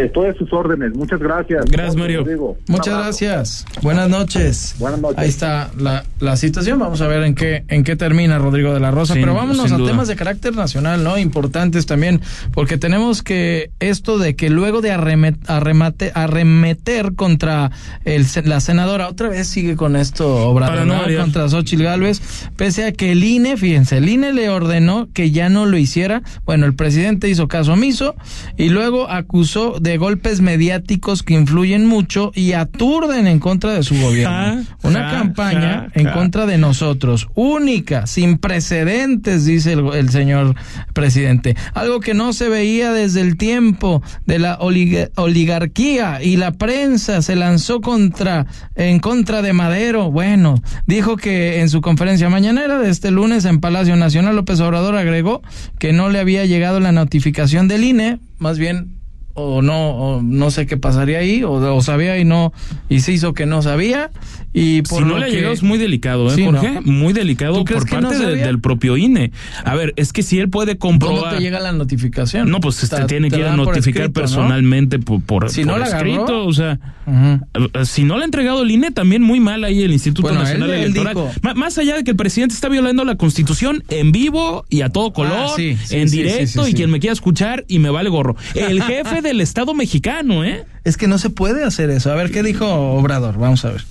Estoy a sus órdenes. Muchas gracias. Gracias, Mario. Muchas gracias. Buenas noches. Buenas noches. Ahí está la, la situación. Vamos a ver en qué en qué termina Rodrigo de la Rosa. Sin- Pero vámonos a duda. temas de carácter nacional, ¿no? Importantes también, porque tenemos que esto de que luego de arremet- arremate- arremeter contra el, se- la senadora, otra vez sigue con esto Obrador, no contra Xochitl Gálvez, pese a que el INE, fíjense, el INE le ordenó que ya no lo hiciera. Bueno, el presidente hizo caso omiso y luego acusó de golpes mediáticos que influyen mucho y aturden en contra de su gobierno. Ja, Una ja, campaña ja, en contra de nosotros, única, sin precedentes, dice el, el señor presidente. Algo que no se veía desde el tiempo de la oliga- oligarquía y la prensa se lanzó contra en contra de Madero. Bueno, dijo que en su conferencia mañanera de este lunes en Palacio Nacional López Obrador agregó que no le había llegado la notificación del INE, más bien o no o no sé qué pasaría ahí o, o sabía y no y se hizo que no sabía y por si no le ha que- llegado es muy delicado, ¿eh, Sí, Jorge? ¿no? Muy delicado ¿Tú crees por no parte de- del propio INE. A ver, es que si él puede comprobar... no te llega la notificación No, pues este Te- tiene te que ir a notificar escrito, ¿no? personalmente por, por, Si por no la agarró. escrito, o sea, eh, si no le ha entregado el INE, también muy mal ahí el Instituto Bueno, Nacional él- él Electoral. dijo- más allá de que el presidente está violando la Constitución en vivo y a todo color, Ah, sí, sí, en directo, y quien me quiera escuchar y me vale gorro. El jefe del Estado mexicano, ¿eh? es que no se puede hacer eso a ver qué dijo Obrador vamos a ver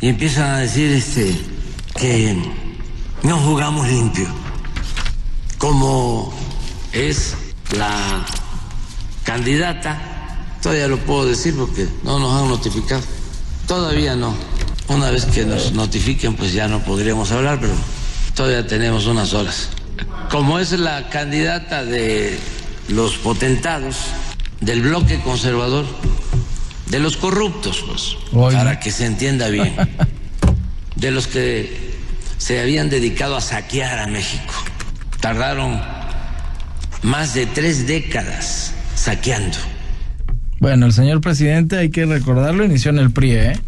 y empiezan a decir este que no jugamos limpio, como es la candidata, todavía lo puedo decir porque no nos han notificado, todavía no. Una vez que nos notifiquen, pues ya no podríamos hablar, pero todavía tenemos unas horas. Como es la candidata de los potentados del bloque conservador, de los corruptos, pues, para que se entienda bien, de los que se habían dedicado a saquear a México. Tardaron más de tres décadas saqueando. bueno el señor presidente hay que recordarlo inició en el PRI ¿eh?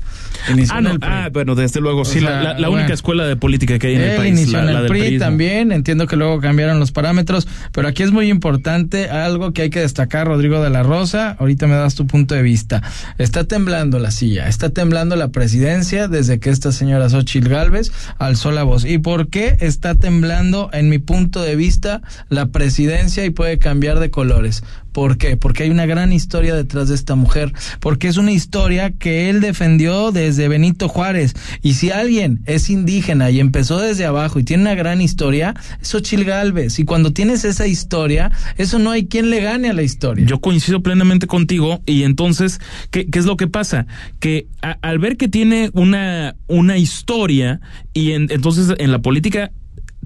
Inició Ah, en no, el PRI. ah, bueno, desde luego, sí, sea, la, la- la bueno. única escuela de política que hay en el Él país. inició la, en la el del PRI también, entiendo que luego cambiaron los parámetros, pero aquí es muy importante algo que hay que destacar, Rodrigo de la Rosa, ahorita me das tu punto de vista. Está temblando la silla, está temblando la presidencia desde que esta señora Xochitl Galvez alzó la voz. ¿Y por qué está temblando, en mi punto de vista, la presidencia y puede cambiar de colores? ¿Por qué? Porque hay una gran historia detrás de esta mujer, porque es una historia que él defendió desde Benito Juárez. Y si alguien es indígena y empezó desde abajo y tiene una gran historia, es Xochitl Galvez. Y cuando tienes esa historia, eso no hay quien le gane a la historia. Yo coincido plenamente contigo y entonces, ¿qué, qué es lo que pasa? Que al ver que tiene una, una historia y en- entonces en la política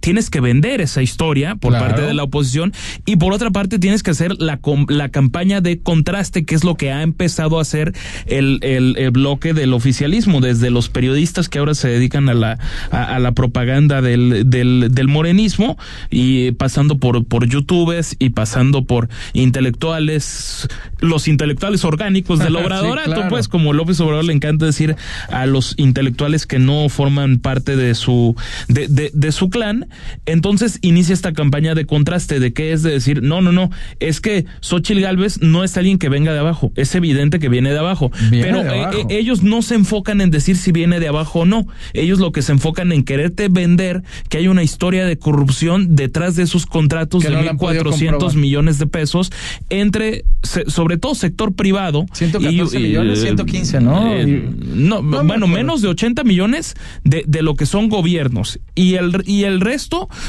tienes que vender esa historia por Claro. parte de la oposición y por otra parte tienes que hacer la, la campaña de contraste, que es lo que ha empezado a hacer el, el, el bloque del oficialismo, desde los periodistas que ahora se dedican a la, a, a la propaganda del, del, del morenismo y pasando por, por youtubers y pasando por intelectuales, los intelectuales orgánicos del Sí, Obradorato, claro. pues como López Obrador le encanta decir a los intelectuales que no forman parte de su de, de, de su clan, entonces inicia esta campaña de contraste de que es de decir, no, no, no, es que Xochitl Galvez no es alguien que venga de abajo, es evidente que viene de abajo, Viene pero de eh, abajo. eh, ellos no se enfocan en decir si viene de abajo o no, ellos lo que se enfocan en quererte vender que hay una historia de corrupción detrás de esos contratos Que de no han podido 1.400 comprobar. millones de pesos entre, se- sobre todo sector privado. 114 y- millones, eh, 115, ¿no? eh, no, No bueno, menos de 80 millones de, de lo que son gobiernos. Y el, y el resto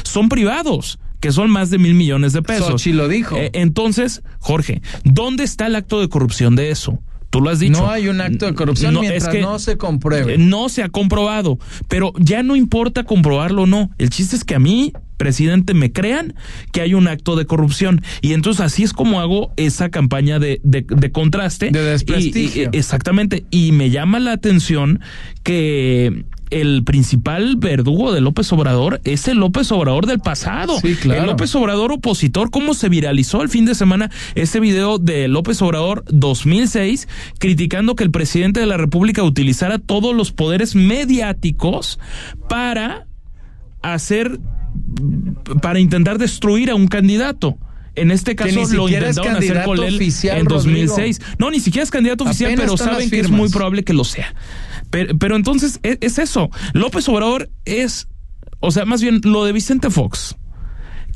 son privados que son más de mil millones de pesos. Xochitl lo dijo. Eh, entonces, Jorge, ¿dónde está el acto de corrupción de eso? Tú lo has dicho. No hay un acto de corrupción mientras es que no se compruebe. eh, No se ha comprobado, pero ya no importa comprobarlo o no. El chiste es que a mí, presidente, me crean que hay un acto de corrupción. Y entonces así es como hago esa campaña de, de, de contraste. De Y- desprestigio. y- exactamente. Y me llama la atención que el principal verdugo de López Obrador es el López Obrador del pasado. Sí, claro. El López Obrador opositor, cómo se viralizó el fin de semana ese video de López Obrador 2006 criticando que el presidente de la República utilizara todos los poderes mediáticos para hacer para intentar destruir a un candidato. En este Que caso ni lo intentaron hacer con él oficial, en Rodrigo. 2006. No, ni siquiera es candidato oficial, Apenas pero saben que es muy probable que lo sea. Pero, pero entonces es, es eso. López Obrador es, o sea, más bien lo de Vicente Fox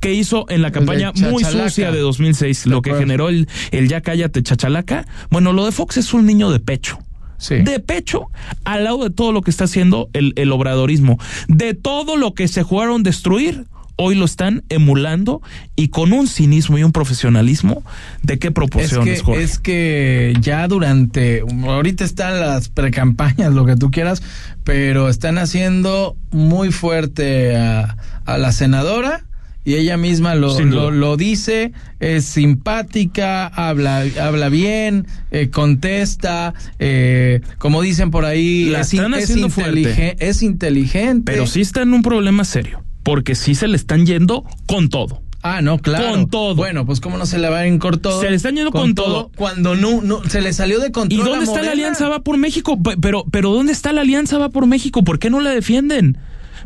que hizo en la campaña muy sucia de 2006, De lo que generó el, el ya cállate chachalaca. Bueno, lo de Fox es un niño de pecho. Sí. De pecho, al lado de todo lo que está haciendo el, el obradorismo, de todo lo que se jugaron destruir, hoy lo están emulando y con un cinismo y un profesionalismo de qué Es proporciones, que, Jorge. es que ya durante, ahorita están las precampañas, lo que tú quieras, pero están haciendo muy fuerte a, a la senadora y ella misma lo, lo, lo dice, es simpática, habla, habla bien, eh, contesta, eh, como dicen por ahí, La es, están es haciendo inteligen- fuerte. es inteligente. Pero sí está en un problema serio, porque sí se le están yendo con todo. Ah, no, claro. Con todo. Bueno, pues cómo no se le va a todo. Se le están yendo con todo. Cuando no, no, se le salió de ¿Y control. dónde a está la alianza va por México? Pe- Pero, pero ¿dónde está la alianza va por México? ¿Por qué no la defienden?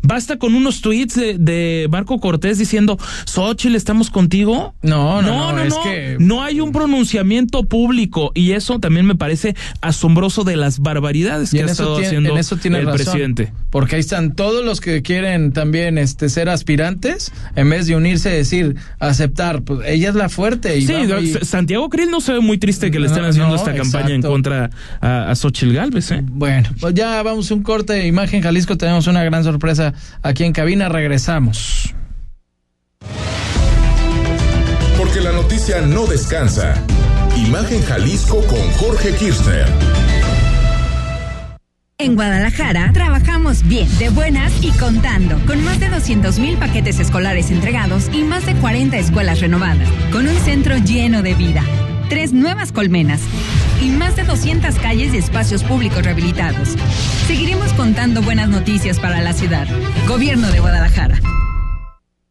Basta con unos tweets de, de Marco Cortés diciendo, Xochitl, ¿estamos contigo? No, no, no, no, no, es no. que- No hay un pronunciamiento público y eso también me parece asombroso de las barbaridades Y que ha estado tiene, haciendo en eso tiene el razón. presidente. Porque ahí están todos los que quieren también este ser aspirantes, en vez de unirse y decir, aceptar, pues ella es la fuerte. Y Sí, y- Santiago Krill no se ve muy triste que le estén haciendo esta campaña en contra a, a Xochitl Galvez, ¿eh? Bueno, pues ya vamos a un corte de imagen Jalisco, tenemos una gran sorpresa aquí en cabina, regresamos. Porque la noticia no descansa. Imagen Jalisco con Jorge Kirchner. En Guadalajara trabajamos bien, de buenas y contando, con más de 200 mil paquetes escolares entregados y más de 40 escuelas renovadas, con un centro lleno de vida, tres nuevas colmenas y más de 200 calles y espacios públicos rehabilitados. Seguiremos contando buenas noticias para la ciudad. Gobierno de Guadalajara.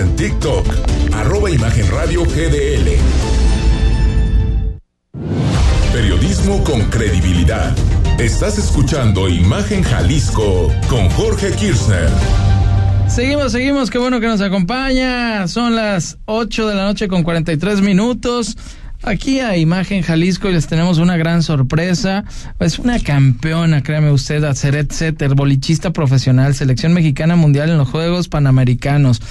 En TikTok, arroba Imagen Radio GDL. Periodismo con credibilidad. Estás escuchando Imagen Jalisco con Jorge Kirchner. Seguimos, seguimos, qué bueno que nos acompaña. Son las 8 de la noche con 43 minutos. Aquí a Imagen Jalisco y les tenemos una gran sorpresa. Es una campeona, créame usted, Aceret Setter, bolichista profesional, selección mexicana mundial en los Juegos Panamericanos.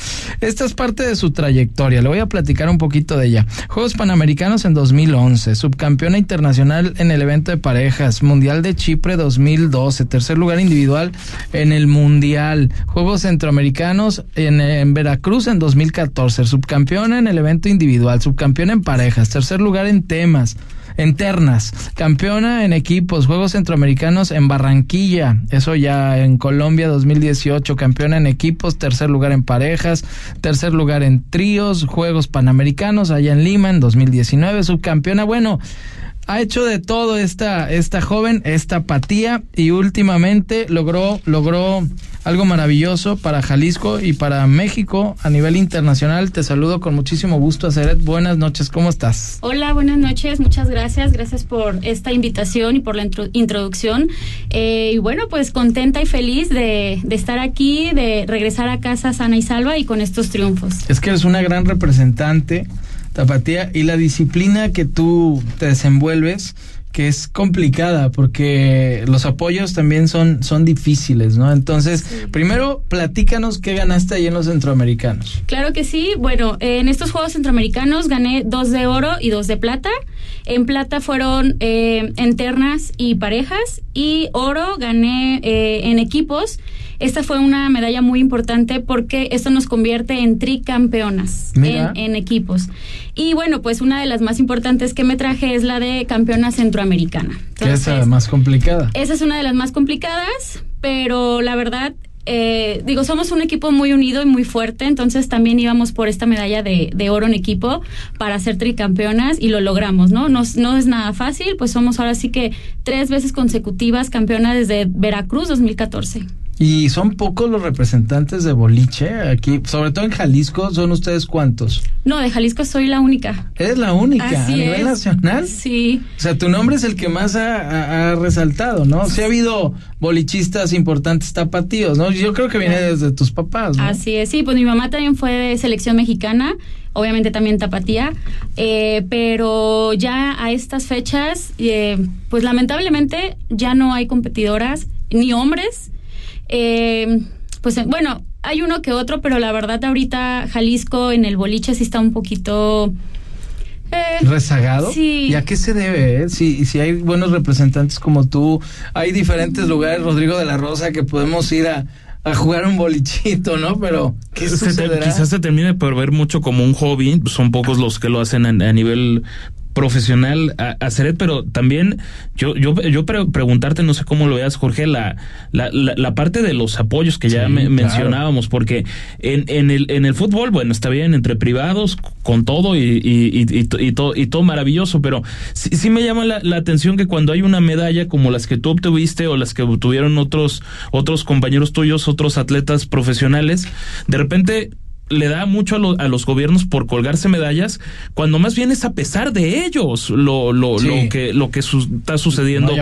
Esta es parte de su trayectoria, le voy a platicar un poquito de ella. Juegos Panamericanos en 2011, subcampeona internacional en el evento de parejas, Mundial de Chipre 2012, tercer lugar individual en el Mundial, Juegos Centroamericanos en, en Veracruz en 2014, subcampeona en el evento individual, subcampeona en parejas, tercer tercer lugar en temas en ternas, campeona en equipos, Juegos Centroamericanos en Barranquilla, eso ya en Colombia 2018, campeona en equipos, tercer lugar en parejas, tercer lugar en tríos, Juegos Panamericanos allá en Lima en 2019, subcampeona, bueno, ha hecho de todo esta, esta joven, esta apatía y últimamente logró, logró algo maravilloso para Jalisco y para México a nivel internacional. Te saludo con muchísimo gusto, Aceret. Buenas noches, ¿cómo estás? Hola, buenas noches, muchas gracias. Gracias por esta invitación y por la introducción. Eh, y bueno, pues contenta y feliz de, de estar aquí, de regresar a casa sana y salva y con estos triunfos. Es que eres una gran representante Tapatía, y la disciplina que tú te desenvuelves, que es complicada porque los apoyos también son, son difíciles, ¿no? Entonces, primero, platícanos qué ganaste ahí en los centroamericanos. Claro que sí. Bueno, en estos Juegos Centroamericanos gané dos de oro y dos de plata. En plata fueron eh, internas y parejas y oro gané eh, en equipos. Esta fue una medalla muy importante porque esto nos convierte en tricampeonas en, en, equipos. Y bueno, pues una de las más importantes que me traje es la de campeona centroamericana. ¿Qué es la más complicada? Esa es una de las más complicadas, pero la verdad eh, digo, somos un equipo muy unido y muy fuerte, entonces también íbamos por esta medalla de, de, oro en equipo para ser tricampeonas y lo logramos, ¿no? ¿no? No es nada fácil, pues somos ahora sí que tres veces consecutivas campeonas desde Veracruz 2014. Y son pocos los representantes de boliche aquí, sobre todo en Jalisco, ¿son ustedes cuántos? No, de Jalisco soy la única. ¿Eres la única a nivel nacional? Sí. O sea, tu nombre es el que más ha, resaltado, ¿no? Sí ha habido bolichistas importantes tapatíos, ¿no? Yo creo que viene desde tus papás, ¿no? Así es, sí, pues mi mamá también fue de selección mexicana, obviamente también tapatía, eh, pero ya a estas fechas, eh, pues lamentablemente ya no hay competidoras, ni hombres, eh, pues eh, bueno, hay uno que otro, pero la verdad ahorita Jalisco en el boliche sí está un poquito... Eh, ¿Rezagado? Sí. ¿Y a qué se debe? Eh? Si, si hay buenos representantes como tú, hay diferentes lugares, Rodrigo de la Rosa, que podemos ir a, a jugar un bolichito, ¿no? Pero, ¿qué sucederá? quizás se termine por ver mucho como un hobby, son pocos los que lo hacen a, a nivel profesional a, hacer, pero también yo yo yo preguntarte, no sé cómo lo veas, Jorge, la, la, la, parte de los apoyos que ya mencionábamos, porque en, en, el, en el fútbol, bueno, está bien, entre privados, con todo y, y, y, y, todo, y todo maravilloso, pero sí, sí me llama la, la, atención que cuando hay una medalla como las que tú obtuviste o las que obtuvieron otros, otros compañeros tuyos, otros atletas profesionales, de repente le da mucho a, los gobiernos por colgarse medallas, cuando más bien es a pesar de ellos lo, lo, lo que, lo que está sucediendo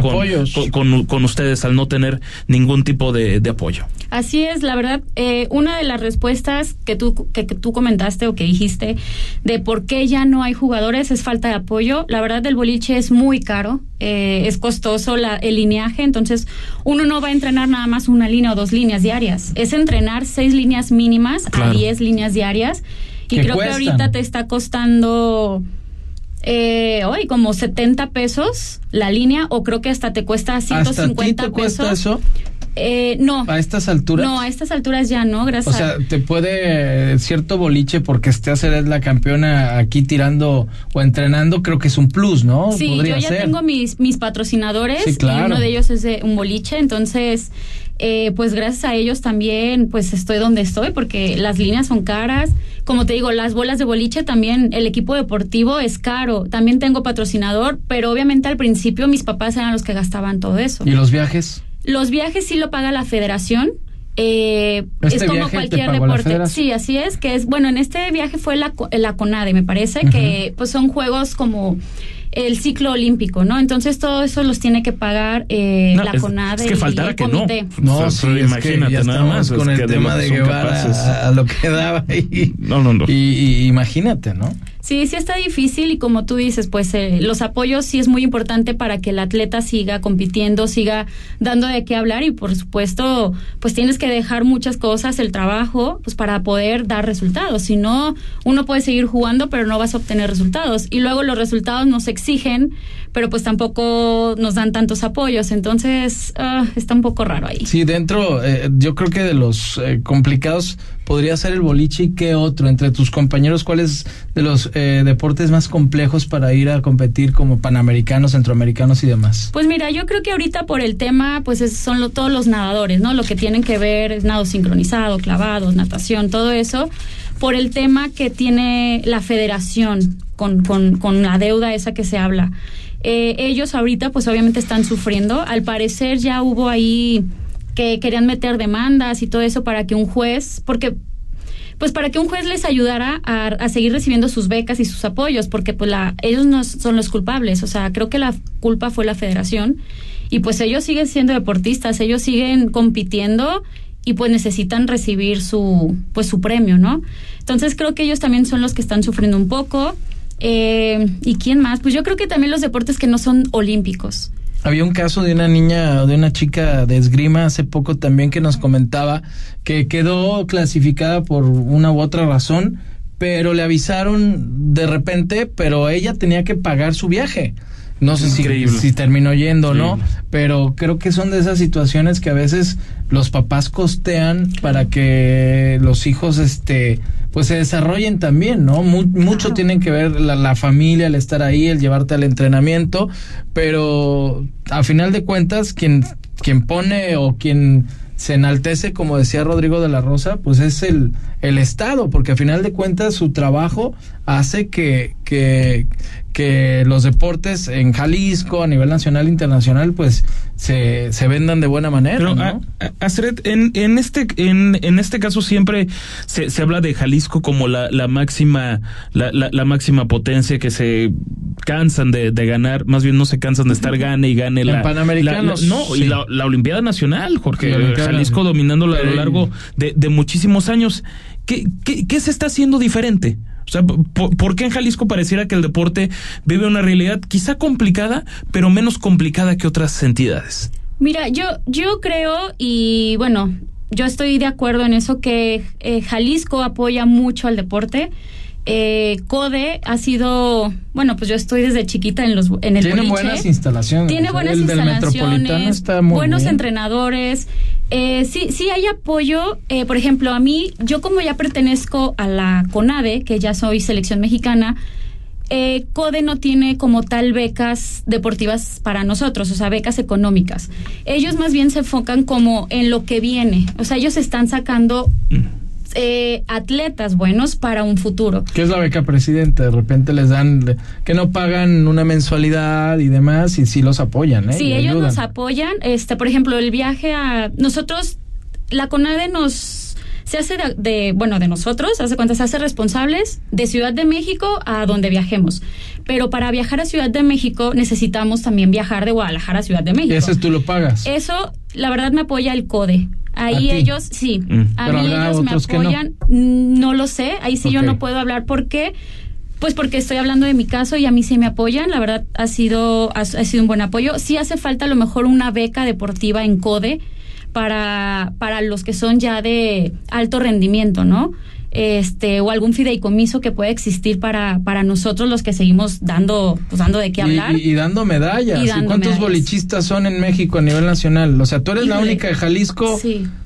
con, con, ustedes al no tener ningún tipo de, apoyo. Así es, la verdad, eh, una de las respuestas que tú, que, tú comentaste o que dijiste de por qué ya no hay jugadores es falta de apoyo. La verdad, el boliche es muy caro, eh, es costoso la, el lineaje, entonces uno no va a entrenar nada más una línea o dos líneas diarias, es entrenar seis líneas mínimas a diez líneas diarias. Y creo que ahorita te está costando eh, hoy como 70 pesos la línea o creo que hasta te cuesta 150 ¿Hasta cuesta eso? Eh, no. ¿A estas alturas? No, a estas alturas ya no, gracias. O sea, te puede cierto boliche porque esté a ser la campeona aquí tirando o entrenando, creo que es un plus, ¿no? Sí, yo ya tengo mis, mis patrocinadores y uno de ellos es de un boliche, entonces eh, pues gracias a ellos también pues estoy donde estoy porque las líneas son caras. Como te digo, las bolas de boliche también, el equipo deportivo es caro. También tengo patrocinador, pero obviamente al principio mis papás eran los que gastaban todo eso. ¿Y los viajes? Los viajes sí lo paga la federación. Eh, este es como cualquier deporte. Sí, así es, que es, bueno, en este viaje fue la, la CONADE, me parece, que pues son juegos como el ciclo olímpico, ¿no? Entonces todo eso los tiene que pagar eh, la CONADE. Es que faltara que no. No, sí, imagínate ya nada más. Con el tema de Guevara a, lo que daba ahí. No, no, no. y imagínate, ¿no? Sí, sí está difícil y como tú dices, pues eh, los apoyos sí es muy importante para que el atleta siga compitiendo, siga dando de qué hablar y por supuesto, pues tienes que dejar muchas cosas, el trabajo, pues para poder dar resultados. Si no, uno puede seguir jugando, pero no vas a obtener resultados. Y luego los resultados nos exigen, pero pues tampoco nos dan tantos apoyos. Entonces, uh, está un poco raro ahí. Sí, dentro, eh, yo creo que de los eh, complicados podría ser el boliche y qué otro? Entre tus compañeros, ¿cuáles de los eh, deportes más complejos para ir a competir como panamericanos, centroamericanos y demás? Pues mira, yo creo que ahorita por el tema, pues son lo, todos los nadadores, ¿no? Lo que tienen que ver es nado sincronizado, clavados, natación, todo eso, por el tema que tiene la federación con, con, con la deuda esa que se habla. Eh, ellos ahorita pues obviamente están sufriendo. Al parecer ya hubo ahí que querían meter demandas y todo eso para que un juez, porque pues para que un juez les ayudara a, seguir recibiendo sus becas y sus apoyos, porque pues la, ellos no son los culpables, o sea, creo que la culpa fue la federación y pues ellos siguen siendo deportistas, ellos siguen compitiendo y pues necesitan recibir su pues su premio, ¿no? Entonces creo que ellos también son los que están sufriendo un poco. Eh, ¿Y quién más? Pues yo creo que también los deportes que no son olímpicos. Había un caso de una niña, de una chica de esgrima hace poco también que nos comentaba que quedó clasificada por una u otra razón, pero le avisaron de repente, pero ella tenía que pagar su viaje. No sé si, si, terminó yendo o no, pero creo que son de esas situaciones que a veces los papás costean para que los hijos este pues se desarrollen también, ¿no? mucho tienen que ver la, la, familia, el estar ahí, el llevarte al entrenamiento, pero a final de cuentas quien quien pone o quien se enaltece, como decía Rodrigo de la Rosa, pues es el, el Estado, porque a final de cuentas su trabajo hace que, que, que los deportes en Jalisco, a nivel nacional e internacional, pues se, se vendan de buena manera. Pero, ¿no? en, en, este, en, en este caso siempre se, se habla de Jalisco como la, la máxima, la, la, máxima potencia que se cansan de, de, ganar, más bien no se cansan de estar gane y gane la, Panamericanos, no, y la, la, Olimpiada Nacional, Jorge. Jalisco dominando a lo largo de, de muchísimos años. ¿Qué, qué, ¿Qué se está haciendo diferente? O sea, ¿por, qué en Jalisco pareciera que el deporte vive una realidad quizá complicada, pero menos complicada que otras entidades? Mira, yo, yo creo, y bueno, yo estoy de acuerdo en eso, que eh, Jalisco apoya mucho al deporte eh, CODE ha sido, bueno, pues yo estoy desde chiquita en los en el Tiene buenas instalaciones. Tiene buenas instalaciones, buenos entrenadores. Eh, sí, sí hay apoyo. Eh, por ejemplo, a mí, yo como ya pertenezco a la CONADE, que ya soy selección mexicana, eh, CODE no tiene como tal becas deportivas para nosotros, o sea, becas económicas. Ellos más bien se enfocan como en lo que viene, o sea, ellos están sacando mm. Eh, atletas buenos para un futuro. ¿Qué es la beca presidente? De repente les dan que no pagan una mensualidad y demás y sí los apoyan, ¿eh? Sí, ellos nos apoyan. Este, por ejemplo, el viaje a nosotros, la CONADE nos se hace de, bueno, de nosotros, hace cuenta, se hace responsables de Ciudad de México a donde viajemos. Pero para viajar a Ciudad de México necesitamos también viajar de Guadalajara a Ciudad de México. ¿Ese tú lo pagas? Eso, la verdad, me apoya el CODE. Ahí ellos, sí, mm. a mí ellos me apoyan, no? lo sé, ahí sí yo no puedo hablar porque pues porque estoy hablando de mi caso y a mí sí me apoyan, la verdad ha sido ha, sido un buen apoyo. Sí hace falta a lo mejor una beca deportiva en CODE para para los que son ya de alto rendimiento, ¿no? este o algún fideicomiso que pueda existir para para nosotros los que seguimos dando pues dando de qué hablar. y, dando medallas. Y, cuántos bolichistas son en México a nivel nacional o sea tú eres la única de Jalisco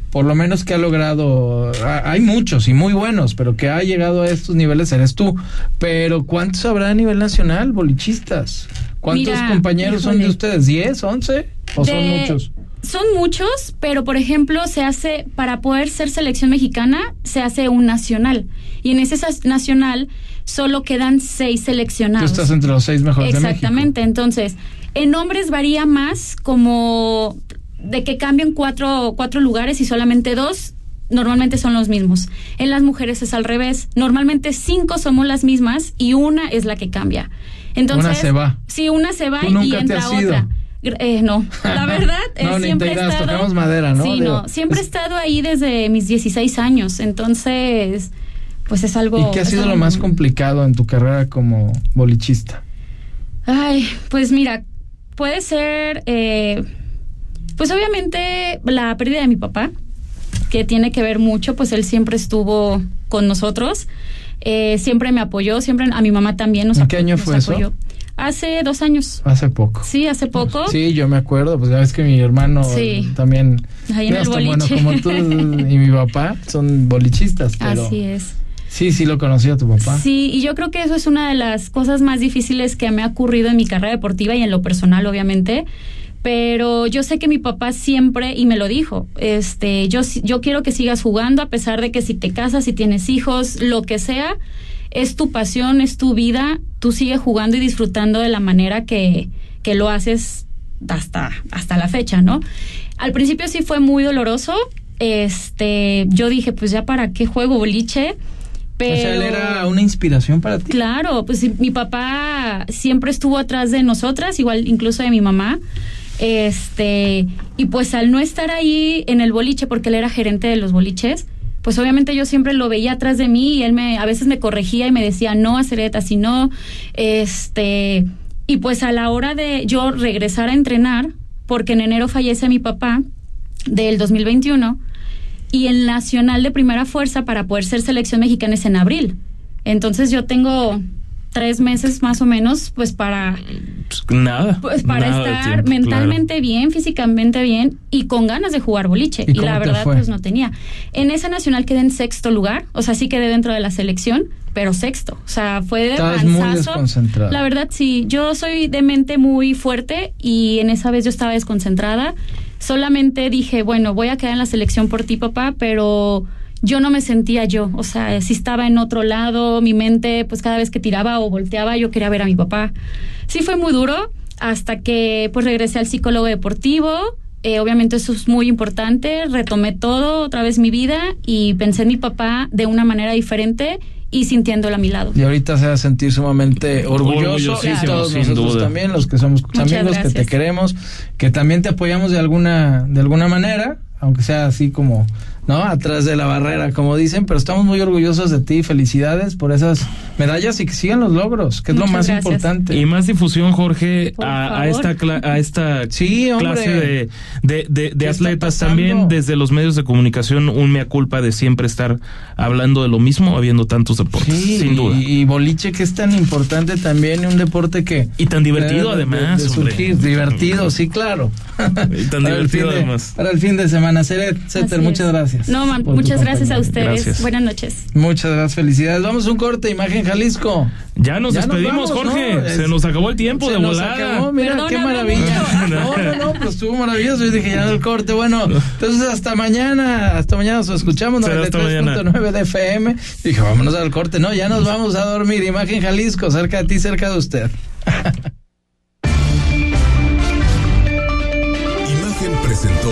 por lo menos que ha logrado hay muchos y muy buenos pero que ha llegado a estos niveles eres tú. Pero cuántos habrá a nivel nacional bolichistas cuántos compañeros son de ustedes 10 11 o son muchos son muchos, pero por ejemplo, se hace, para poder ser selección mexicana, se hace un nacional. Y en ese nacional solo quedan seis seleccionados. Tú estás entre los seis mejores Exactamente. Entonces, en hombres varía más como de que cambien cuatro, cuatro lugares y solamente dos normalmente son los mismos. En las mujeres es al revés. Normalmente cinco somos las mismas y una es la que cambia. Entonces, una se va. Sí, una se va y entra otra. Eh, no, la verdad, no, siempre he estado, madera, ¿no? Sí, no, siempre he estado ahí desde mis 16 años, entonces, pues es algo... ¿Y qué ha sido lo más complicado en tu carrera como bolichista? Ay, pues mira, puede ser, eh, pues obviamente la pérdida de mi papá, que tiene que ver mucho, pues él siempre estuvo con nosotros, eh, siempre me apoyó, siempre a mi mamá también nos, ¿En qué año fue eso? Hace dos años. Hace poco. Sí, hace poco. Sí, yo me acuerdo, pues ya ves que mi hermano Sí. también, Ahí en el bueno, como tú y mi papá, son bolichistas, pero Así es. sí, sí lo conocía tu papá. Sí, y yo creo que eso es una de las cosas más difíciles que me ha ocurrido en mi carrera deportiva y en lo personal, obviamente. Pero yo sé que mi papá siempre, y me lo dijo, este, yo, yo quiero que sigas jugando a pesar de que si te casas, si tienes hijos, lo que sea, es tu pasión, es tu vida, tú sigues jugando y disfrutando de la manera que, que lo haces hasta, hasta la fecha, ¿no? Al principio sí fue muy doloroso, este, yo dije, pues ya para qué juego boliche, pero... O sea, él era una inspiración para ti. Claro, pues mi papá siempre estuvo atrás de nosotras, igual incluso de mi mamá. Este, y pues al no estar ahí en el boliche, porque él era gerente de los boliches, pues obviamente yo siempre lo veía atrás de mí y él me, a veces me corregía y me decía, no, Acereta, si no, este, y pues a la hora de yo regresar a entrenar, porque en enero fallece mi papá del 2021, y el nacional de primera fuerza para poder ser selección mexicana es en abril. Entonces yo tengo tres meses más o menos, pues para, nada. pues para nada estar tiempo, mentalmente bien, físicamente bien y con ganas de jugar boliche. ¿Y la verdad, pues no tenía. En esa nacional quedé en sexto lugar, o sea, sí quedé dentro de la selección, pero sexto. O sea, fue de Estabas muy. La verdad, sí. Yo soy de mente muy fuerte y en esa vez yo estaba desconcentrada. Solamente dije, bueno, voy a quedar en la selección por ti, papá, pero yo no me sentía yo. O sea, si estaba en otro lado, mi mente, pues cada vez que tiraba o volteaba, yo quería ver a mi papá. Sí fue muy duro hasta que pues regresé al psicólogo deportivo. Eh, obviamente eso es muy importante. Retomé todo, otra vez mi vida y pensé en mi papá de una manera diferente y sintiéndolo a mi lado. Y ahorita se va a sentir sumamente orgulloso y Orgullosísimo, todos sin nosotros duda. también, los que somos tus amigos, que te queremos, que también te apoyamos de alguna, de alguna manera, aunque sea así como, ¿no? Atrás de la barrera, como dicen, pero estamos muy orgullosos de ti, felicidades por esas medallas y que sigan los logros, que es lo más gracias. importante. Y más difusión, Jorge, a, esta, cla- a esta Sí, clase de, de, de- de ¿Qué está atletas. También desde los medios de comunicación, un mea culpa de siempre estar hablando de lo mismo, habiendo tantos deportes, Sí, sin duda. Y, y boliche que es tan importante también, un deporte que... Y tan divertido, de- de- además, de surgir, divertido, sí, claro. Y tan Para divertido, de- además. Para el fin de semana. Ceret, Ceter, Así muchas es. Gracias. No, man, muchas gracias a ustedes. Gracias. Buenas noches. Muchas gracias, felicidades. Vamos a un corte, Imagen Jalisco. Ya nos Ya nos despedimos, vamos, Jorge. ¿no? Se nos acabó el tiempo Se de nos volada. acabó, mira, qué maravilla. No, no, no, pues estuvo maravilloso. Yo dije ya el corte. Bueno, entonces hasta mañana, hasta mañana nos escuchamos, Será hasta 93.9 de FM. Dije, vámonos al corte. No, ya nos vamos a dormir. Imagen Jalisco, cerca de ti, cerca de usted. Imagen presentó